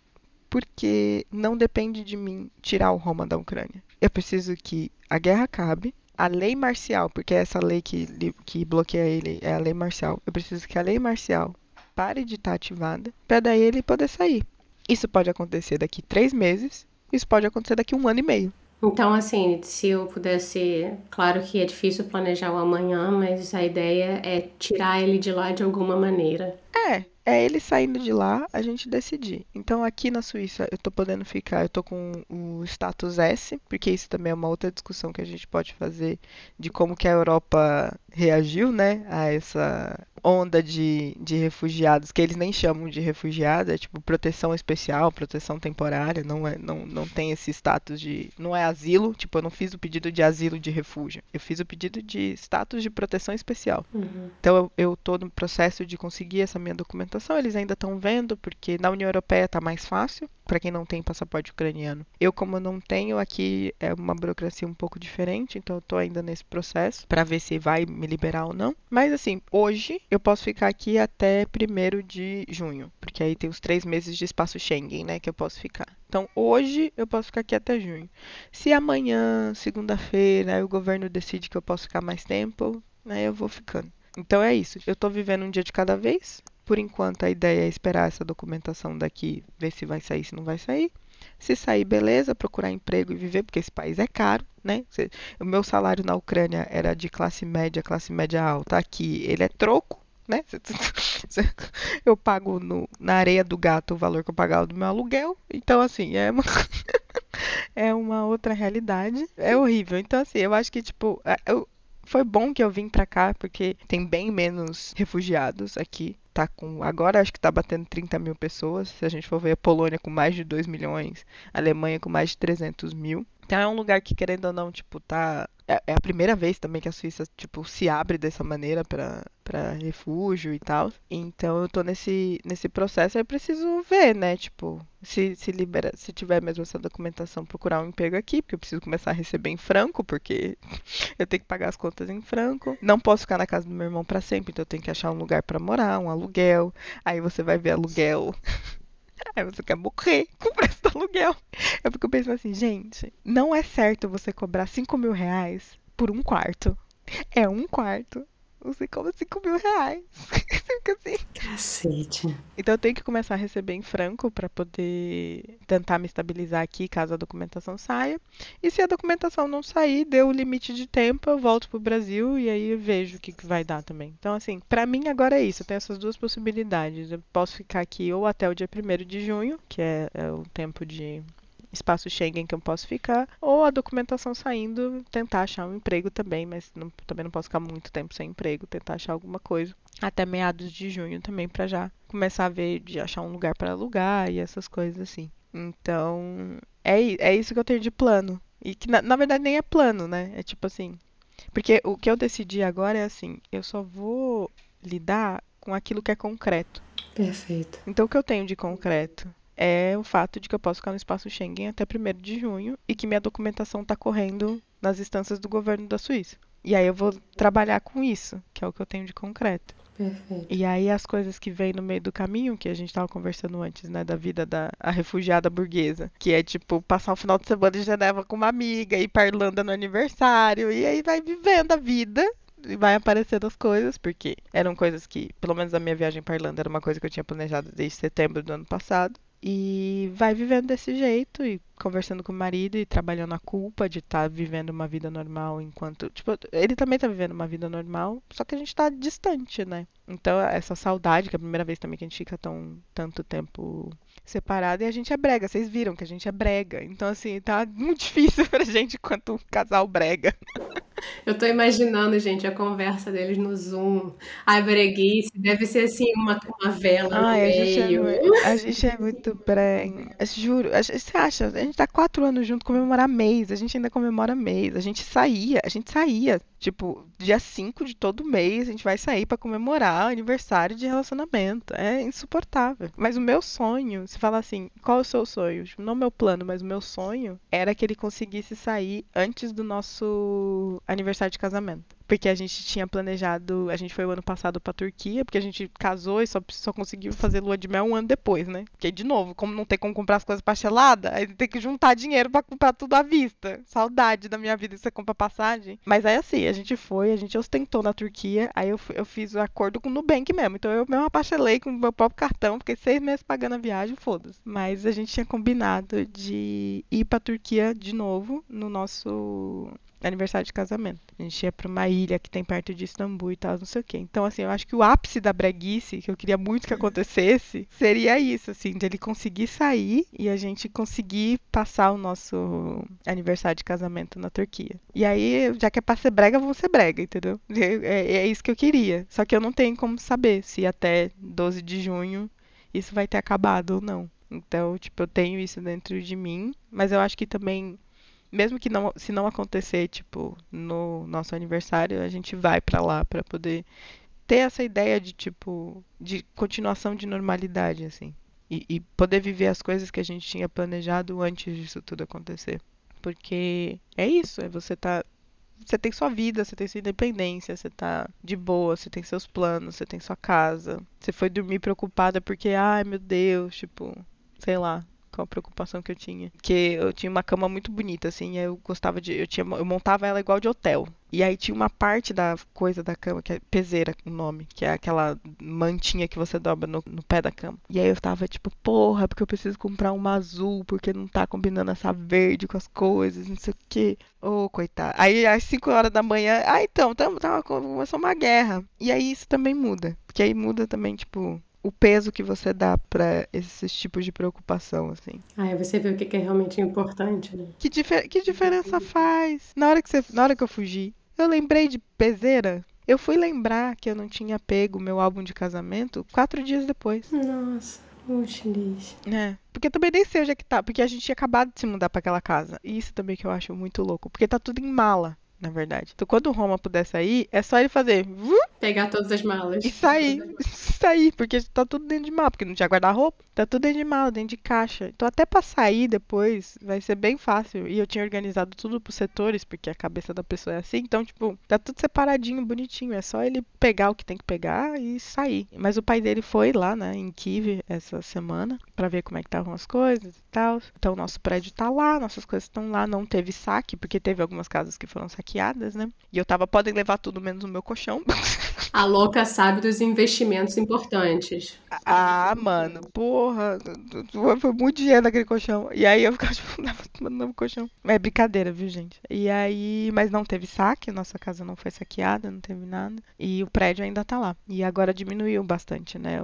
porque não depende de mim tirar o Roma da Ucrânia. Eu preciso que a guerra acabe, a lei marcial, porque essa lei que, que bloqueia ele é a lei marcial. Eu preciso que a lei marcial pare de estar tá ativada para daí ele poder sair. Isso pode acontecer daqui três meses, isso pode acontecer daqui um ano e meio. Então, assim, se eu pudesse. Claro que é difícil planejar o amanhã, mas a ideia é tirar ele de lá de alguma maneira. É, é ele saindo de lá, a gente decidir. Então aqui na Suíça eu tô podendo ficar, eu tô com o status S, porque isso também é uma outra discussão que a gente pode fazer de como que a Europa reagiu, né, a essa onda de, de refugiados, que eles nem chamam de refugiado, é tipo proteção especial, proteção temporária, não, é, não, não tem esse status de. Não é asilo, tipo, eu não fiz o pedido de asilo de refúgio. Eu fiz o pedido de status de proteção especial. Uhum. Então eu, eu tô no processo de conseguir essa minha documentação, eles ainda estão vendo, porque na União Europeia tá mais fácil para quem não tem passaporte ucraniano. Eu, como não tenho, aqui é uma burocracia um pouco diferente, então eu tô ainda nesse processo para ver se vai me liberar ou não. Mas assim, hoje eu posso ficar aqui até 1 de junho, porque aí tem os três meses de espaço Schengen, né, que eu posso ficar. Então, hoje eu posso ficar aqui até junho. Se amanhã, segunda-feira, o governo decide que eu posso ficar mais tempo, né, eu vou ficando. Então é isso. Eu tô vivendo um dia de cada vez. Por enquanto, a ideia é esperar essa documentação daqui, ver se vai sair, se não vai sair. Se sair, beleza, procurar emprego e viver, porque esse país é caro, né? O meu salário na Ucrânia era de classe média, classe média alta. Aqui ele é troco, né? Eu pago no, na areia do gato o valor que eu pagava do meu aluguel. Então, assim, é uma, (laughs) é uma outra realidade. É horrível. Então, assim, eu acho que, tipo, é, eu, foi bom que eu vim pra cá, porque tem bem menos refugiados aqui tá com. Agora acho que tá batendo 30 mil pessoas. Se a gente for ver a Polônia com mais de 2 milhões, a Alemanha com mais de 300 mil. Então é um lugar que, querendo ou não, tipo, tá. É, é a primeira vez também que a Suíça, tipo, se abre dessa maneira para refúgio e tal. Então eu tô nesse, nesse processo, eu preciso ver, né? Tipo, se, se libera, se tiver mesmo essa documentação, procurar um emprego aqui, porque eu preciso começar a receber em franco, porque (laughs) eu tenho que pagar as contas em franco. Não posso ficar na casa do meu irmão para sempre, então eu tenho que achar um lugar para morar, um aluguel. Aí você vai ver aluguel (laughs) Aí você quer morrer (laughs) com o preço do aluguel. Eu fico pensando assim, gente, não é certo você cobrar 5 mil reais por um quarto. É um quarto. Você cobra 5 mil reais. (laughs) assim. Cacete. Então eu tenho que começar a receber em franco para poder tentar me estabilizar aqui caso a documentação saia. E se a documentação não sair, deu o limite de tempo, eu volto pro Brasil e aí vejo o que, que vai dar também. Então, assim, para mim agora é isso. Eu tenho essas duas possibilidades. Eu posso ficar aqui ou até o dia 1 de junho, que é, é o tempo de espaço Schengen que eu posso ficar, ou a documentação saindo, tentar achar um emprego também, mas não, também não posso ficar muito tempo sem emprego, tentar achar alguma coisa até meados de junho também para já começar a ver de achar um lugar para alugar e essas coisas assim. Então, é, é isso que eu tenho de plano. E que na, na verdade nem é plano, né? É tipo assim. Porque o que eu decidi agora é assim, eu só vou lidar com aquilo que é concreto. Perfeito. Então o que eu tenho de concreto? É o fato de que eu posso ficar no espaço Schengen até 1 de junho e que minha documentação está correndo nas instâncias do governo da Suíça. E aí eu vou trabalhar com isso, que é o que eu tenho de concreto. Perfeito. E aí as coisas que vêm no meio do caminho, que a gente estava conversando antes, né, da vida da refugiada burguesa, que é tipo passar o final de semana em Geneva com uma amiga, ir para Irlanda no aniversário, e aí vai vivendo a vida e vai aparecendo as coisas, porque eram coisas que, pelo menos a minha viagem para Irlanda era uma coisa que eu tinha planejado desde setembro do ano passado. E vai vivendo desse jeito e conversando com o marido e trabalhando a culpa de estar tá vivendo uma vida normal enquanto. Tipo, ele também tá vivendo uma vida normal, só que a gente tá distante, né? Então, essa saudade, que é a primeira vez também que a gente fica tão tanto tempo separado e a gente é brega. Vocês viram que a gente é brega. Então, assim, tá muito (laughs) difícil pra gente enquanto um casal brega. (laughs) Eu tô imaginando, gente, a conversa deles no Zoom. Ai, breguice, deve ser assim, uma, uma vela Ai, no a gente, é, meio. muito- a gente é muito brega. Eu Juro, a gente, você acha? A gente tá quatro anos junto, comemorar mês. A gente ainda comemora mês. A gente saía, a gente saía. Tipo, dia 5 de todo mês a gente vai sair pra comemorar aniversário de relacionamento. É insuportável. Mas o meu sonho, se falar assim, qual é o seu sonho? Tipo, Não o meu plano, mas o meu sonho era que ele conseguisse sair antes do nosso aniversário de casamento. Porque a gente tinha planejado, a gente foi o ano passado pra Turquia, porque a gente casou e só, só conseguiu fazer lua de mel um ano depois, né? Porque, de novo, como não tem como comprar as coisas parceladas, aí tem que juntar dinheiro pra comprar tudo à vista. Saudade da minha vida você comprar passagem. Mas aí, assim, a gente foi, a gente ostentou na Turquia, aí eu, eu fiz o acordo com o Nubank mesmo. Então eu mesmo parcelei com o meu próprio cartão, fiquei seis meses pagando a viagem, foda-se. Mas a gente tinha combinado de ir pra Turquia de novo no nosso aniversário de casamento. A gente ia pra uma ilha que tem perto de Istambul e tal, não sei o quê. Então, assim, eu acho que o ápice da breguice, que eu queria muito que acontecesse, seria isso, assim, de ele conseguir sair e a gente conseguir passar o nosso aniversário de casamento na Turquia. E aí, já que é pra ser brega, vamos ser brega, entendeu? (laughs) É, é isso que eu queria. Só que eu não tenho como saber se até 12 de junho isso vai ter acabado ou não. Então, tipo, eu tenho isso dentro de mim, mas eu acho que também mesmo que não, se não acontecer, tipo, no nosso aniversário, a gente vai para lá para poder ter essa ideia de, tipo, de continuação de normalidade, assim. E, e, poder viver as coisas que a gente tinha planejado antes disso tudo acontecer. Porque é isso, é você tá. Você tem sua vida, você tem sua independência, você tá de boa, você tem seus planos, você tem sua casa. Você foi dormir preocupada porque, ai meu Deus, tipo, sei lá, com a preocupação que eu tinha. Que eu tinha uma cama muito bonita, assim, eu gostava de. Eu, tinha, eu montava ela igual de hotel. E aí tinha uma parte da coisa da cama, que é peseira o nome, que é aquela mantinha que você dobra no, no, pé da cama. E aí eu tava tipo, porra, porque eu preciso comprar uma azul, porque não tá combinando essa verde com as coisas, não sei o quê. Ô, oh, coitado. Aí às 5 horas da manhã, ah, então, tamo, tava, começou uma guerra. E aí isso também muda. Porque aí muda também, tipo, o peso que você dá para esses tipos de preocupação, assim. Aí você vê o que é realmente importante, né? Que, difer que diferença faz? Na hora, que você, na hora que eu fugi, eu lembrei de peseira. Eu fui lembrar que eu não tinha pego meu álbum de casamento quatro dias depois. Nossa. Oxi, É. Porque também nem sei onde é que tá. Porque a gente tinha acabado de se mudar para aquela casa. E isso também que eu acho muito louco. Porque tá tudo em mala na verdade. Então, quando o Roma puder sair, é só ele fazer. Pegar todas as malas. E sair. (laughs) sair, porque tá tudo dentro de mala, porque não tinha guarda-roupa. Tá tudo dentro de mala, dentro de caixa. Então, até pra sair depois, vai ser bem fácil. E eu tinha organizado tudo pros setores, porque a cabeça da pessoa é assim. Então, tipo, tá tudo separadinho, bonitinho. É só ele pegar o que tem que pegar e sair. Mas o pai dele foi lá, né, em Kiev essa semana, para ver como é que estavam as coisas e tal. Então, nosso prédio tá lá, nossas coisas estão lá. Não teve saque, porque teve algumas casas que foram saqueadas né? E eu tava, podem levar tudo menos o meu colchão. (laughs) A louca sabe dos investimentos importantes. Ah, mano, porra. Foi muito dinheiro naquele colchão. E aí eu ficava, (laughs) tipo, no novo colchão. É brincadeira, viu, gente? E aí, mas não teve saque, nossa casa não foi saqueada, não teve nada. E o prédio ainda tá lá. E agora diminuiu bastante, né?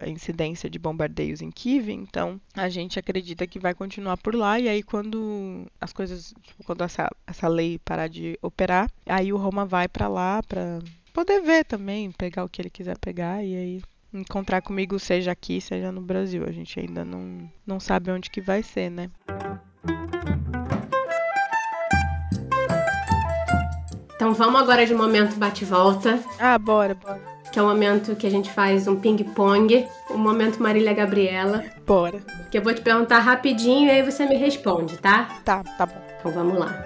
A incidência de bombardeios em Kiev. Então, a gente acredita que vai continuar por lá. E aí, quando as coisas, tipo, quando essa, essa lei parar de operar. Aí o Roma vai para lá para poder ver também, pegar o que ele quiser pegar e aí encontrar comigo, seja aqui, seja no Brasil. A gente ainda não, não sabe onde que vai ser, né? Então vamos agora de momento bate-volta. Ah, bora, bora que é o momento que a gente faz um ping-pong, o momento Marília Gabriela. Bora. Que eu vou te perguntar rapidinho e aí você me responde, tá? Tá, tá bom. Então vamos lá.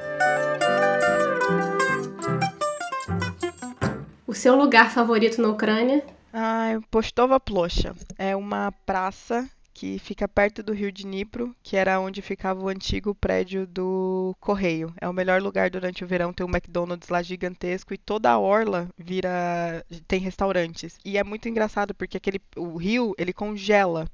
O seu lugar favorito na Ucrânia? Ah, Postova Plosha. É uma praça que fica perto do rio Dnipro, que era onde ficava o antigo prédio do Correio. É o melhor lugar durante o verão, tem um McDonald's lá gigantesco e toda a orla vira tem restaurantes. E é muito engraçado porque aquele o rio, ele congela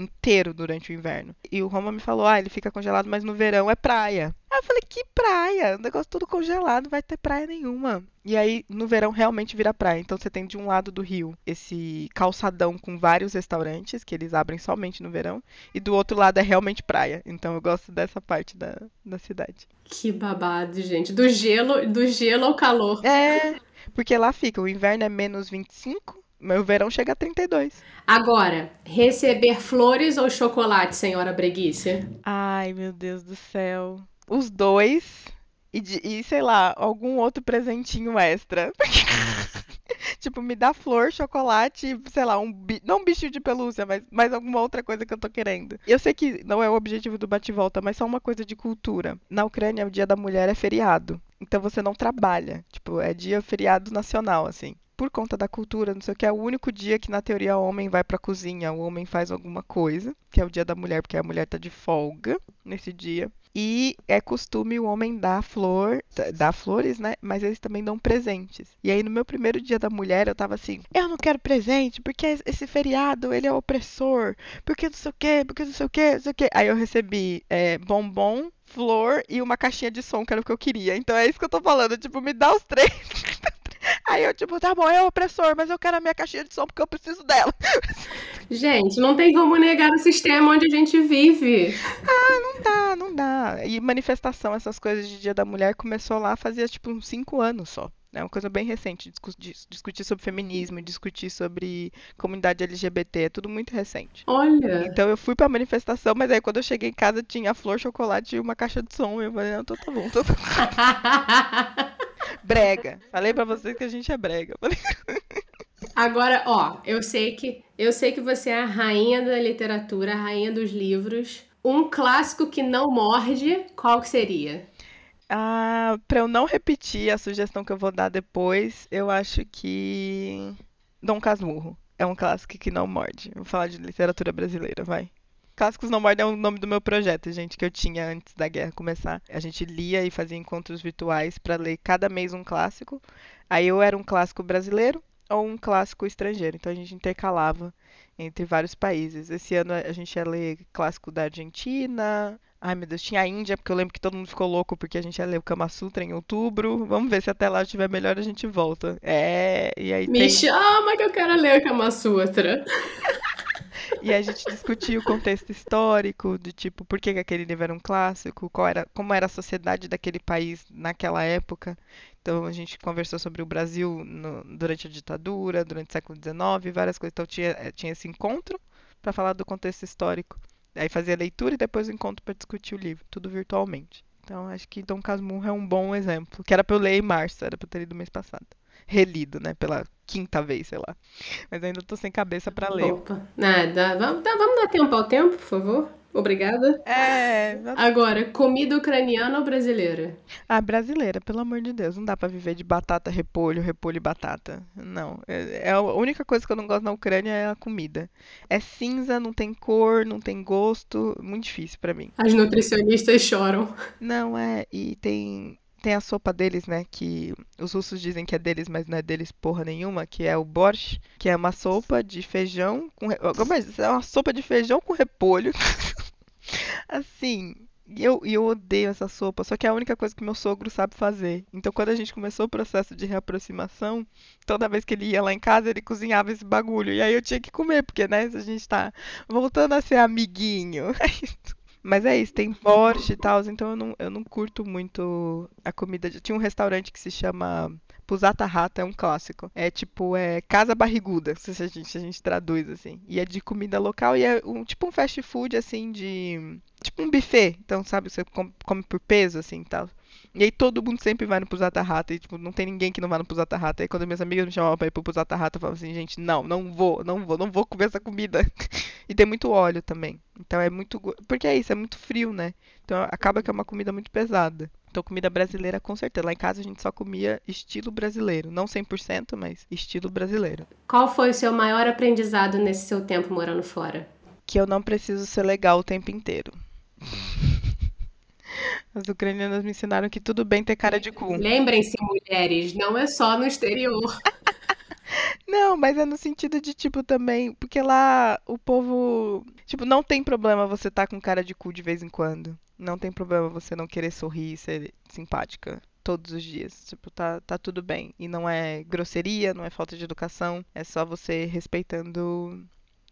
inteiro durante o inverno. E o Roma me falou: "Ah, ele fica congelado, mas no verão é praia". Aí eu falei, que praia? O negócio tudo congelado, não vai ter praia nenhuma. E aí, no verão, realmente vira praia. Então, você tem de um lado do rio esse calçadão com vários restaurantes, que eles abrem somente no verão. E do outro lado é realmente praia. Então, eu gosto dessa parte da, da cidade. Que babado, gente. Do gelo, do gelo ao calor. É, porque lá fica, o inverno é menos 25, o verão chega a 32. Agora, receber flores ou chocolate, senhora Breguice? Ai, meu Deus do céu os dois. E, e sei lá, algum outro presentinho extra. (laughs) tipo, me dá flor, chocolate, sei lá, um não um bichinho de pelúcia, mas, mas alguma outra coisa que eu tô querendo. Eu sei que não é o objetivo do bate-volta, mas só uma coisa de cultura. Na Ucrânia, o Dia da Mulher é feriado. Então você não trabalha. Tipo, é dia feriado nacional, assim por conta da cultura, não sei o que, é o único dia que na teoria o homem vai para a cozinha, o homem faz alguma coisa, que é o dia da mulher, porque a mulher tá de folga nesse dia. E é costume o homem dar flor, dar flores, né? Mas eles também dão presentes. E aí no meu primeiro dia da mulher eu tava assim, eu não quero presente, porque esse feriado ele é opressor, porque não sei o que, porque não sei o que, não sei o que. Aí eu recebi é, bombom, flor e uma caixinha de som, que era o que eu queria. Então é isso que eu tô falando, tipo, me dá os três. (laughs) Aí eu, tipo, tá bom, é o opressor, mas eu quero a minha caixinha de som porque eu preciso dela. Gente, não tem como negar o sistema onde a gente vive. Ah, não dá, não dá. E manifestação, essas coisas de Dia da Mulher começou lá fazia, tipo, uns cinco anos só. É uma coisa bem recente, discutir, sobre feminismo, discutir sobre comunidade LGBT, é tudo muito recente. Olha! Então eu fui pra manifestação, mas aí quando eu cheguei em casa tinha flor, chocolate e uma caixa de som. E eu falei, não, tô, tá bom, tô, tá (laughs) bom. Brega. Falei para vocês que a gente é brega. Agora, ó, eu sei que eu sei que você é a rainha da literatura, a rainha dos livros. Um clássico que não morde, qual que seria? Ah, para eu não repetir a sugestão que eu vou dar depois, eu acho que Dom Casmurro é um clássico que não morde. Vou falar de literatura brasileira, vai. Clássicos Não Mordem é o nome do meu projeto, gente, que eu tinha antes da guerra começar. A gente lia e fazia encontros virtuais para ler cada mês um clássico. Aí eu era um clássico brasileiro ou um clássico estrangeiro. Então a gente intercalava entre vários países. Esse ano a gente ia ler clássico da Argentina. Ai meu Deus, tinha a Índia, porque eu lembro que todo mundo ficou louco porque a gente ia ler o Kama Sutra em outubro. Vamos ver se até lá estiver melhor a gente volta. É, e aí Me tem... chama que eu quero ler o Kama Sutra. (laughs) E a gente discutiu o contexto histórico, de tipo, por que, aquele livro era um clássico, qual era, como era a sociedade daquele país naquela época. Então a gente conversou sobre o Brasil no, durante a ditadura, durante o século XIX, várias coisas. Então tinha, eh, tinha esse encontro para falar do contexto histórico. Aí fazia leitura e depois o encontro para discutir o livro, tudo virtualmente. Então acho que Dom Casmurro é um bom exemplo, que era para eu ler em março, era para ter lido mês passado relido, né? Pela quinta vez, sei lá. Mas ainda tô sem cabeça para ler. Opa, nada. Vamos, tá, vamos dar tempo ao tempo, por favor? Obrigada. É. Agora, comida ucraniana ou brasileira? Ah, brasileira, pelo amor de Deus. Não dá para viver de batata, repolho, repolho e batata. Não. É, é, a única coisa que eu não gosto na Ucrânia é a comida. É cinza, não tem cor, não tem gosto. Muito difícil para mim. As nutricionistas choram. Não, é. E tem tem a sopa deles, né? Que os russos dizem que é deles, mas não é deles porra nenhuma, que é o borscht, que é uma sopa de feijão com. É uma sopa de feijão com repolho. (laughs) assim. E eu, eu odeio essa sopa, só que é a única coisa que meu sogro sabe fazer. Então, quando a gente começou o processo de reaproximação, toda vez que ele ia lá em casa, ele cozinhava esse bagulho. E aí eu tinha que comer, porque, né, a gente tá voltando a ser amiguinho. (laughs) Mas é isso, tem borscht e tal, então eu não, eu não curto muito a comida. Tinha um restaurante que se chama Pusata Rata, é um clássico. É tipo, é Casa Barriguda, se a gente, a gente traduz assim. E é de comida local e é um, tipo um fast food, assim, de. Tipo um buffet. Então, sabe, você come por peso, assim tal. E aí todo mundo sempre vai no Pusata Rata. E, tipo, não tem ninguém que não vá no Pusata Rata. E quando minhas amigas me chamavam pra ir pro Pusata Rata, eu falava assim, gente, não, não vou, não vou, não vou comer essa comida. (laughs) e tem muito óleo também. Então é muito. Porque é isso, é muito frio, né? Então acaba que é uma comida muito pesada. Então, comida brasileira, com certeza. Lá em casa a gente só comia estilo brasileiro. Não 100%, mas estilo brasileiro. Qual foi o seu maior aprendizado nesse seu tempo morando fora? Que eu não preciso ser legal o tempo inteiro. (laughs) As ucranianas me ensinaram que tudo bem ter cara de cu. Lembrem-se, mulheres, não é só no exterior. (laughs) Não, mas é no sentido de, tipo, também. Porque lá o povo. Tipo, não tem problema você estar tá com cara de cu de vez em quando. Não tem problema você não querer sorrir e ser simpática todos os dias. Tipo, tá, tá tudo bem. E não é grosseria, não é falta de educação. É só você respeitando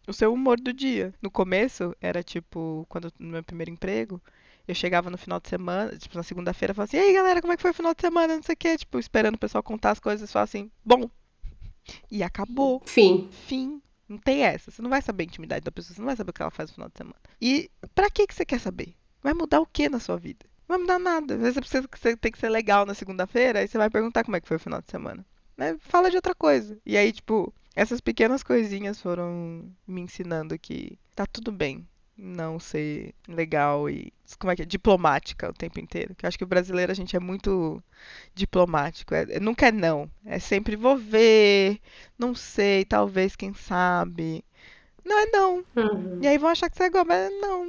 o seu humor do dia. No começo, era tipo, quando no meu primeiro emprego, eu chegava no final de semana, tipo, na segunda-feira, falava assim, e aí galera, como é que foi o final de semana? Não sei o quê, tipo, esperando o pessoal contar as coisas falar assim, bom. E acabou. Fim. Fim. Não tem essa. Você não vai saber a intimidade da pessoa, você não vai saber o que ela faz no final de semana. E pra que, que você quer saber? Vai mudar o que na sua vida? Não vai mudar nada. Às vezes você, precisa, você tem que ser legal na segunda-feira, aí você vai perguntar como é que foi o final de semana. Né? Fala de outra coisa. E aí, tipo, essas pequenas coisinhas foram me ensinando que tá tudo bem não ser legal e como é que é? diplomática o tempo inteiro. Que eu acho que o brasileiro a gente é muito diplomático. É, nunca é não. É sempre vou ver, não sei, talvez, quem sabe. Não é não. Uhum. E aí vão achar que você é igual, mas não,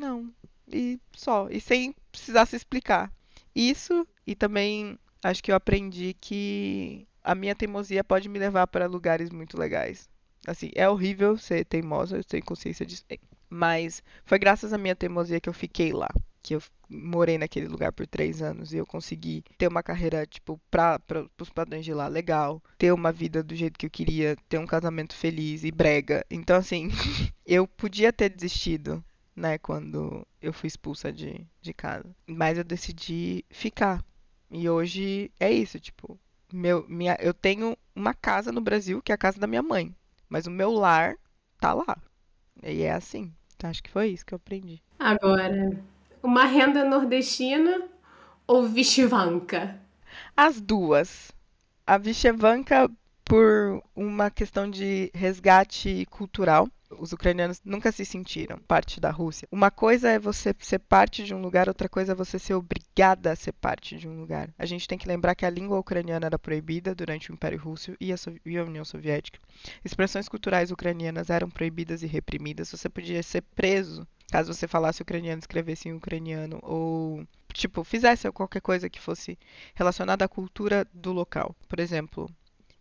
não. E só. E sem precisar se explicar. Isso e também acho que eu aprendi que a minha teimosia pode me levar para lugares muito legais. Assim, é horrível ser teimosa, eu tenho consciência disso. Mas foi graças à minha teimosia que eu fiquei lá. Que eu morei naquele lugar por três anos e eu consegui ter uma carreira, tipo, pra, pros padrões de lá legal, ter uma vida do jeito que eu queria, ter um casamento feliz e brega. Então, assim, (laughs) eu podia ter desistido, né, quando eu fui expulsa de, de casa. Mas eu decidi ficar. E hoje é isso, tipo, meu, minha, eu tenho uma casa no Brasil, que é a casa da minha mãe. Mas o meu lar tá lá. E é assim. Então, acho que foi isso que eu aprendi. Agora, uma renda nordestina ou Vishvanka? As duas. A Vishvanka por uma questão de resgate cultural os ucranianos nunca se sentiram parte da Rússia. Uma coisa é você ser parte de um lugar, outra coisa é você ser obrigada a ser parte de um lugar. A gente tem que lembrar que a língua ucraniana era proibida durante o Império Russo e a, e a União Soviética. Expressões culturais ucranianas eram proibidas e reprimidas. Você podia ser preso caso você falasse ucraniano, escrevesse em ucraniano ou tipo fizesse qualquer coisa que fosse relacionada à cultura do local. Por exemplo,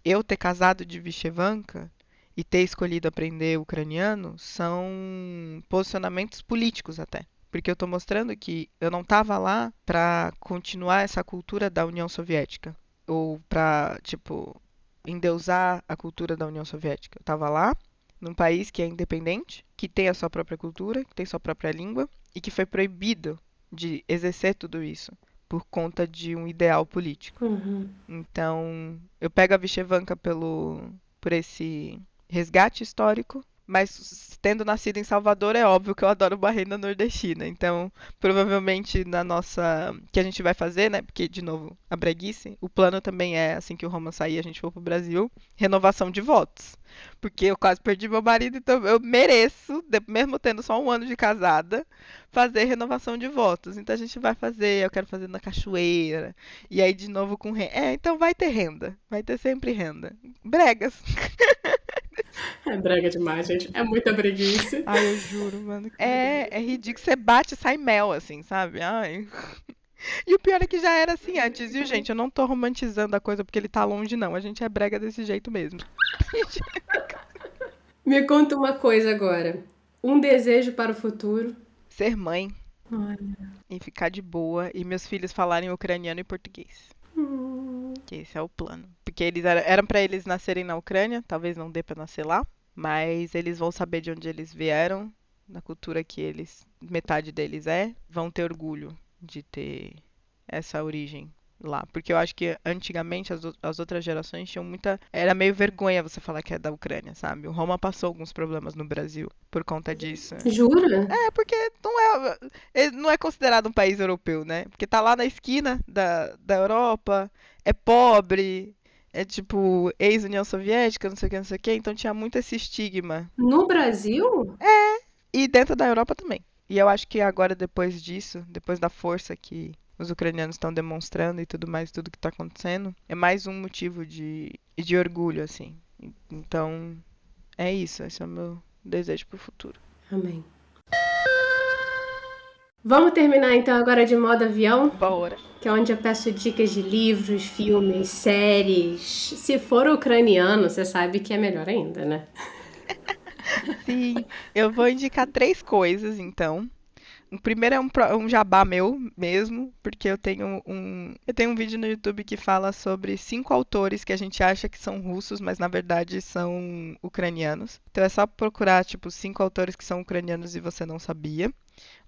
eu ter casado de Vishevanka e ter escolhido aprender ucraniano são posicionamentos políticos até. Porque eu estou mostrando que eu não estava lá para continuar essa cultura da União Soviética. Ou para, tipo, endeusar a cultura da União Soviética. Eu estava lá, num país que é independente, que tem a sua própria cultura, que tem sua própria língua, e que foi proibido de exercer tudo isso por conta de um ideal político. Uhum. Então, eu pego a Vishevanka pelo, por esse resgate histórico, mas tendo nascido em Salvador, é óbvio que eu adoro barreira nordestina. Então, provavelmente na nossa. que a gente vai fazer, né? Porque, de novo, a breguice, o plano também é, assim que o Roma sair, a gente for pro Brasil, renovação de votos. Porque eu quase perdi meu marido, então eu mereço, mesmo tendo só um ano de casada, fazer renovação de votos. Então a gente vai fazer, eu quero fazer na cachoeira. E aí, de novo, com renda. É, então vai ter renda. Vai ter sempre renda. Bregas. (laughs) (laughs) É brega demais, gente. É muita breguice. Ai, eu juro, mano. É, é ridículo. Você bate e sai mel, assim, sabe? Ai. E o pior é que já era assim antes, viu, gente? Eu não tô romantizando a coisa porque ele tá longe, não. A gente é brega desse jeito mesmo. (laughs) Me conta uma coisa agora. Um desejo para o futuro? Ser mãe. Olha. E ficar de boa. E meus filhos falarem ucraniano e português. Hum. Que esse é o plano. Porque eles eram para eles nascerem na Ucrânia, talvez não dê para nascer lá, mas eles vão saber de onde eles vieram, na cultura que eles, metade deles é, vão ter orgulho de ter essa origem lá. Porque eu acho que antigamente as, as outras gerações tinham muita. Era meio vergonha você falar que é da Ucrânia, sabe? O Roma passou alguns problemas no Brasil por conta disso. Jura? É, porque não é, não é considerado um país europeu, né? Porque tá lá na esquina da, da Europa, é pobre. É tipo ex-União Soviética, não sei o que, não sei o que, então tinha muito esse estigma. No Brasil? É, e dentro da Europa também. E eu acho que agora, depois disso, depois da força que os ucranianos estão demonstrando e tudo mais, tudo que está acontecendo, é mais um motivo de, de orgulho, assim. Então, é isso. Esse é o meu desejo para o futuro. Amém. Vamos terminar então agora de modo avião? Bora. Que é onde eu peço dicas de livros, filmes, séries. Se for ucraniano, você sabe que é melhor ainda, né? (laughs) Sim, eu vou indicar três coisas, então. O primeiro é um, um jabá meu mesmo, porque eu tenho um eu tenho um vídeo no YouTube que fala sobre cinco autores que a gente acha que são russos, mas na verdade são ucranianos. Então é só procurar tipo cinco autores que são ucranianos e você não sabia,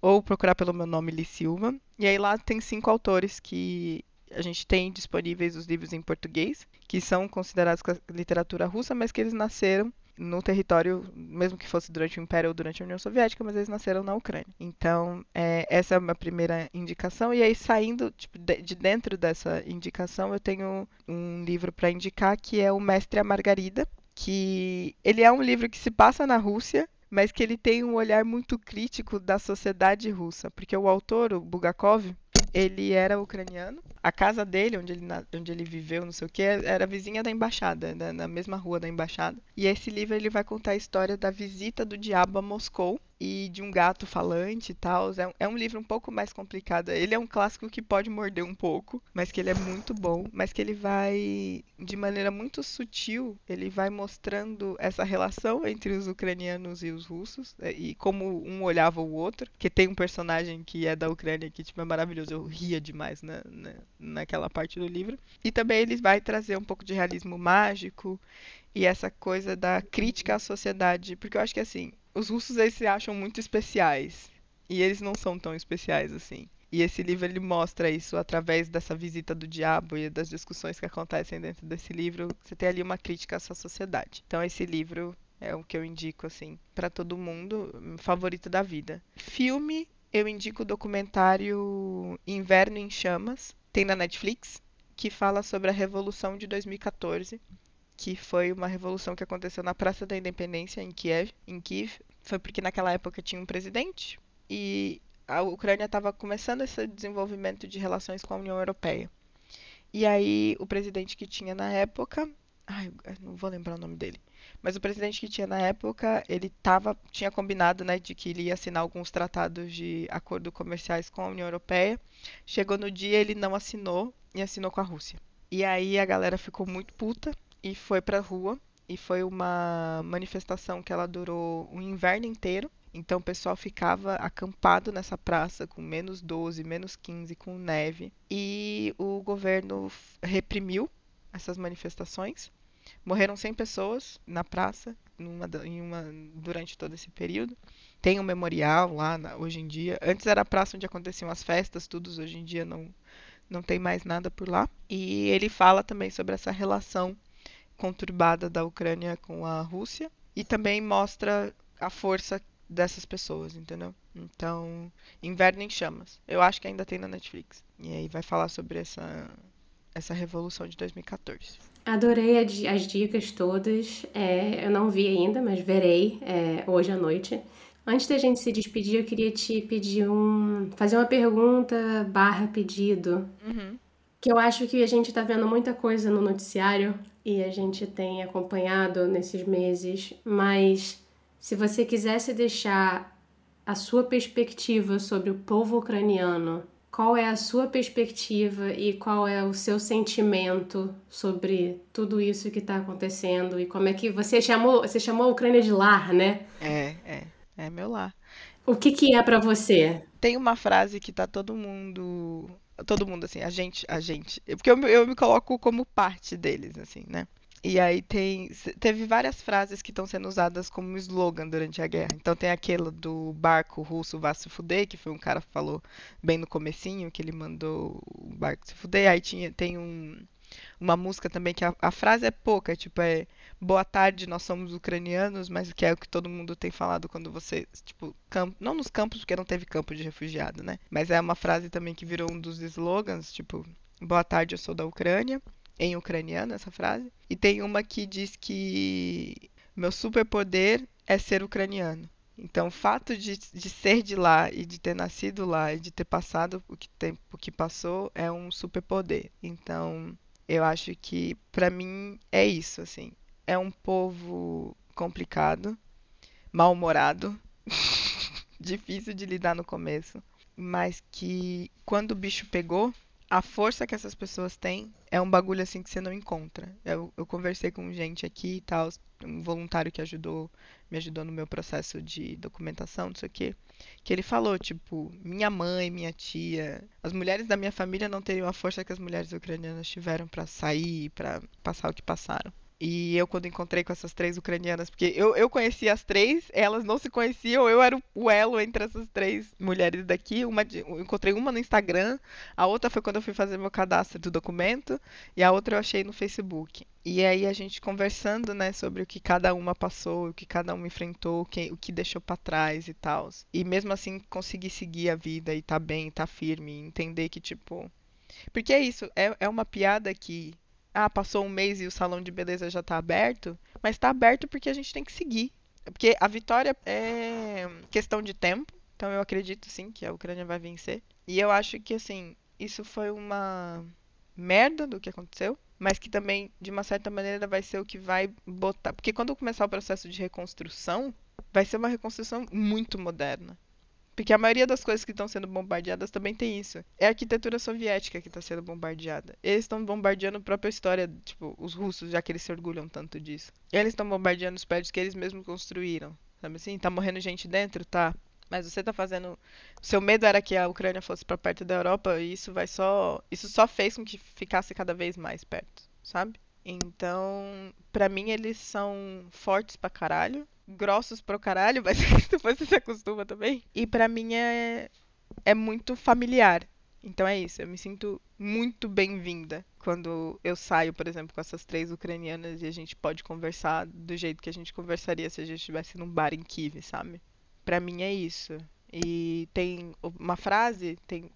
ou procurar pelo meu nome Li Silva. E aí lá tem cinco autores que a gente tem disponíveis os livros em português, que são considerados literatura russa, mas que eles nasceram no território, mesmo que fosse durante o Império ou durante a União Soviética, mas eles nasceram na Ucrânia. Então, é, essa é a minha primeira indicação. E aí, saindo tipo, de, de, dentro dessa indicação, eu tenho um livro para indicar que é O Mestre a Margarida, que ele é um livro que se passa na Rússia, mas que ele tem um olhar muito crítico da sociedade russa, porque o autor, o Bulgakov, ele era ucraniano. A casa dele, onde ele, onde ele viveu, não sei o que, era vizinha da embaixada, na, na mesma rua da embaixada. E esse livro ele vai contar a história da visita do diabo a Moscou e de um gato falante e tal. É, é, um livro um pouco mais complicado. Ele é um clássico que pode morder um pouco, mas que ele é muito bom, mas que ele vai de maneira muito sutil, ele vai mostrando essa relação entre os ucranianos e os russos é, e como um olhava o outro. Que tem um personagem que é da Ucrânia que tipo é maravilhoso, eu ria demais na, na, naquela parte do livro. E também ele vai trazer um pouco de realismo mágico e essa coisa da crítica à sociedade, porque eu acho que assim, os russos eles se acham muito especiais e eles não são tão especiais assim. E esse livro ele mostra isso através dessa visita do diabo e das discussões que acontecem dentro desse livro. Você tem ali uma crítica à sua sociedade. Então esse livro é o que eu indico assim para todo mundo, favorito da vida. Filme, eu indico o documentário Inverno em Chamas, tem na Netflix, que fala sobre a revolução de 2014 que foi uma revolução que aconteceu na Praça da Independência em Kiev, em Kiev. Foi porque naquela época tinha um presidente e a Ucrânia estava começando esse desenvolvimento de relações com a União Europeia. E aí o presidente que tinha na época, ai, não vou lembrar o nome dele, mas o presidente que tinha na época, ele tava, tinha combinado, né, de que ele ia assinar alguns tratados de acordo comerciais com a União Europeia. Chegou no dia, ele não assinou e assinou com a Rússia. E aí a galera ficou muito puta e foi pra rua. E foi uma manifestação que ela durou o inverno inteiro. Então o pessoal ficava acampado nessa praça com menos 12, menos 15, com neve. E o governo reprimiu essas manifestações. Morreram 100 pessoas na praça numa, em uma, durante todo esse período. Tem um memorial lá na, hoje em dia. Antes era a praça onde aconteciam as festas, tudo. Hoje em dia não, não tem mais nada por lá. E ele fala também sobre essa relação conturbada da Ucrânia com a Rússia e também mostra a força dessas pessoas, entendeu? Então, Inverno em Chamas. Eu acho que ainda tem na Netflix. E aí vai falar sobre essa, essa revolução de 2014. Adorei as dicas todas. É, eu não vi ainda, mas verei é, hoje à noite. Antes da gente se despedir, eu queria te pedir um. fazer uma pergunta barra pedido. Uhum. Que eu acho que a gente está vendo muita coisa no noticiário e a gente tem acompanhado nesses meses, mas se você quisesse deixar a sua perspectiva sobre o povo ucraniano, qual é a sua perspectiva e qual é o seu sentimento sobre tudo isso que está acontecendo e como é que você chamou, você chamou a Ucrânia de lar, né? É, é, é meu lar. O que que é para você? Tem uma frase que tá todo mundo todo mundo, assim, a gente, a gente. Porque eu, eu me coloco como parte deles, assim, né? E aí tem. Teve várias frases que estão sendo usadas como slogan durante a guerra. Então tem aquela do barco russo vá se fuder, que foi um cara que falou bem no comecinho, que ele mandou o barco se fuder. Aí tinha, tem um, uma música também que a, a frase é pouca, tipo, é boa tarde, nós somos ucranianos, mas que é o que todo mundo tem falado quando você, tipo, campo, não nos campos, porque não teve campo de refugiado, né? Mas é uma frase também que virou um dos slogans, tipo, boa tarde, eu sou da Ucrânia, em ucraniano essa frase. E tem uma que diz que meu superpoder é ser ucraniano. Então, o fato de, de ser de lá e de ter nascido lá e de ter passado o que, tem, o que passou é um superpoder. Então, eu acho que para mim é isso, assim. É um povo complicado, mal-humorado, (laughs) difícil de lidar no começo, mas que quando o bicho pegou, a força que essas pessoas têm é um bagulho assim que você não encontra. Eu, eu conversei com gente aqui e tal, um voluntário que ajudou, me ajudou no meu processo de documentação, não sei o quê, que ele falou, tipo, minha mãe, minha tia, as mulheres da minha família não teriam a força que as mulheres ucranianas tiveram para sair, para passar o que passaram. E eu, quando encontrei com essas três ucranianas, porque eu, eu conhecia as três, elas não se conheciam, eu era o elo entre essas três mulheres daqui. Uma de, encontrei uma no Instagram, a outra foi quando eu fui fazer meu cadastro do documento, e a outra eu achei no Facebook. E aí a gente conversando, né, sobre o que cada uma passou, o que cada uma enfrentou, o que, o que deixou para trás e tal. E mesmo assim conseguir seguir a vida e tá bem, tá firme, entender que, tipo. Porque é isso, é, é uma piada que ah, passou um mês e o salão de beleza já está aberto, mas está aberto porque a gente tem que seguir. Porque a vitória é questão de tempo, então eu acredito sim que a Ucrânia vai vencer. E eu acho que assim, isso foi uma merda do que aconteceu, mas que também, de uma certa maneira, vai ser o que vai botar. Porque quando começar o processo de reconstrução, vai ser uma reconstrução muito moderna. Porque a maioria das coisas que estão sendo bombardeadas também tem isso. É a arquitetura soviética que está sendo bombardeada. Eles estão bombardeando a própria história, tipo, os russos, já que eles se orgulham tanto disso. Eles estão bombardeando os prédios que eles mesmos construíram. Sabe assim? Tá morrendo gente dentro? Tá. Mas você tá fazendo. Seu medo era que a Ucrânia fosse para perto da Europa e isso vai só. Isso só fez com que ficasse cada vez mais perto, sabe? Então, para mim eles são fortes pra caralho grossos pro caralho, (laughs) mas depois você se acostuma também. E para mim é, é muito familiar. Então é isso, eu me sinto muito bem-vinda quando eu saio, por exemplo, com essas três ucranianas e a gente pode conversar do jeito que a gente conversaria se a gente estivesse num bar em Kiev, sabe? Para mim é isso. E tem uma frase, tem,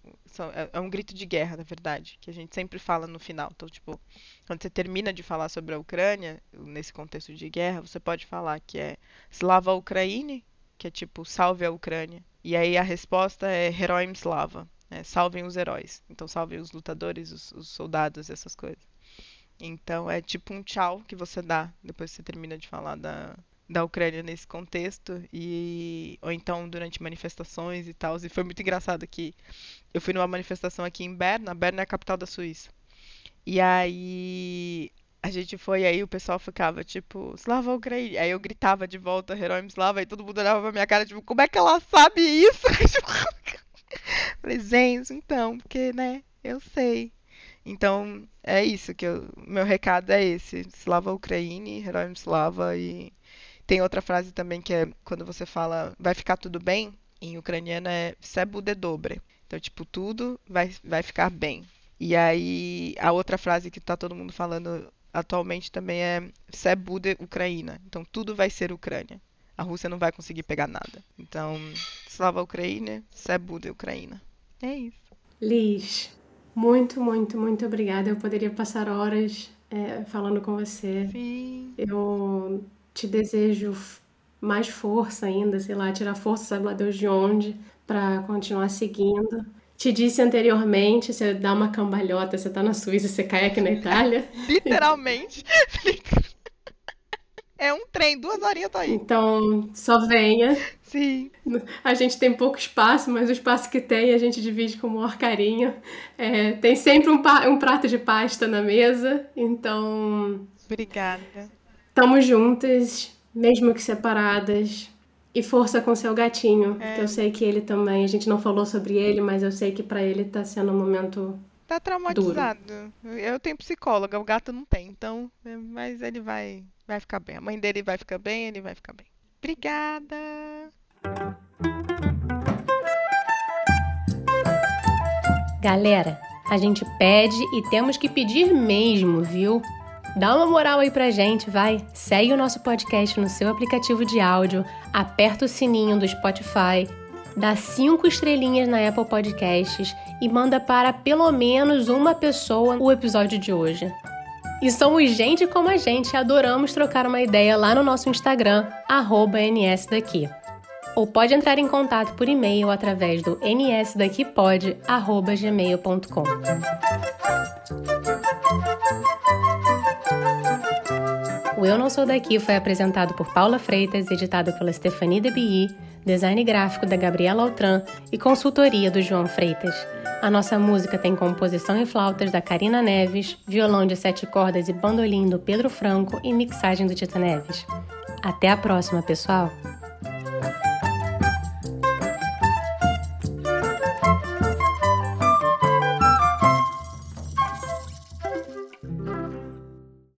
é, é um grito de guerra, na verdade, que a gente sempre fala no final. Então, tipo, quando você termina de falar sobre a Ucrânia, nesse contexto de guerra, você pode falar que é Slava Ukraine, que é tipo, salve a Ucrânia. E aí a resposta é Heroim Slava, né? salvem os heróis. Então, salvem os lutadores, os, os soldados, essas coisas. Então, é tipo um tchau que você dá depois que você termina de falar da, da Ucrânia nesse contexto e ou então durante manifestações e tal. E foi muito engraçado que eu fui numa manifestação aqui em Berna, Berna é a capital da Suíça. E aí a gente foi aí o pessoal ficava tipo, Slava Ucrânia. Aí eu gritava de volta, Herói Slava, e todo mundo olhava pra minha cara, tipo, como é que ela sabe isso? (laughs) (laughs) Falei, Zenzo, então, porque, né, eu sei. Então, é isso que eu, meu recado é esse, Slava Ucrânia, Herói Slava e tem outra frase também que é quando você fala vai ficar tudo bem, em ucraniano é все буде dobre. Então, tipo, tudo vai, vai ficar bem. E aí, a outra frase que tá todo mundo falando atualmente também é все буде Ucraína. Então, tudo vai ser Ucrânia. A Rússia não vai conseguir pegar nada. Então, slava Ucrânia, все буде Ucraína. É isso. Liz, muito, muito, muito obrigada. Eu poderia passar horas é, falando com você. Sim. Eu te desejo mais força ainda, sei lá, tirar força, sabe lá Deus de onde, para continuar seguindo. Te disse anteriormente, você dá uma cambalhota, você tá na Suíça, você cai aqui na Itália. (laughs) Literalmente. é um trem, duas horinhas tá aí. Então, só venha. Sim. A gente tem pouco espaço, mas o espaço que tem a gente divide com o maior carinho. É, tem sempre um, um prato de pasta na mesa, então. Obrigada. Tamo juntas, mesmo que separadas. E força com seu gatinho, é. que eu sei que ele também, a gente não falou sobre ele, mas eu sei que para ele tá sendo um momento Tá traumatizado. Duro. Eu tenho psicóloga, o gato não tem, então, é, mas ele vai vai ficar bem. A mãe dele vai ficar bem, ele vai ficar bem. Obrigada. Galera, a gente pede e temos que pedir mesmo, viu? Dá uma moral aí pra gente, vai. Segue o nosso podcast no seu aplicativo de áudio, aperta o sininho do Spotify, dá cinco estrelinhas na Apple Podcasts e manda para pelo menos uma pessoa o episódio de hoje. E somos gente como a gente, adoramos trocar uma ideia lá no nosso Instagram, nsdaqui. Ou pode entrar em contato por e-mail através do nsdaquipod.gmail.com. O Eu Não Sou Daqui foi apresentado por Paula Freitas, editado pela Stephanie Debilly, design gráfico da Gabriela Altran e consultoria do João Freitas. A nossa música tem composição em flautas da Karina Neves, violão de sete cordas e bandolim do Pedro Franco e mixagem do Tita Neves. Até a próxima, pessoal!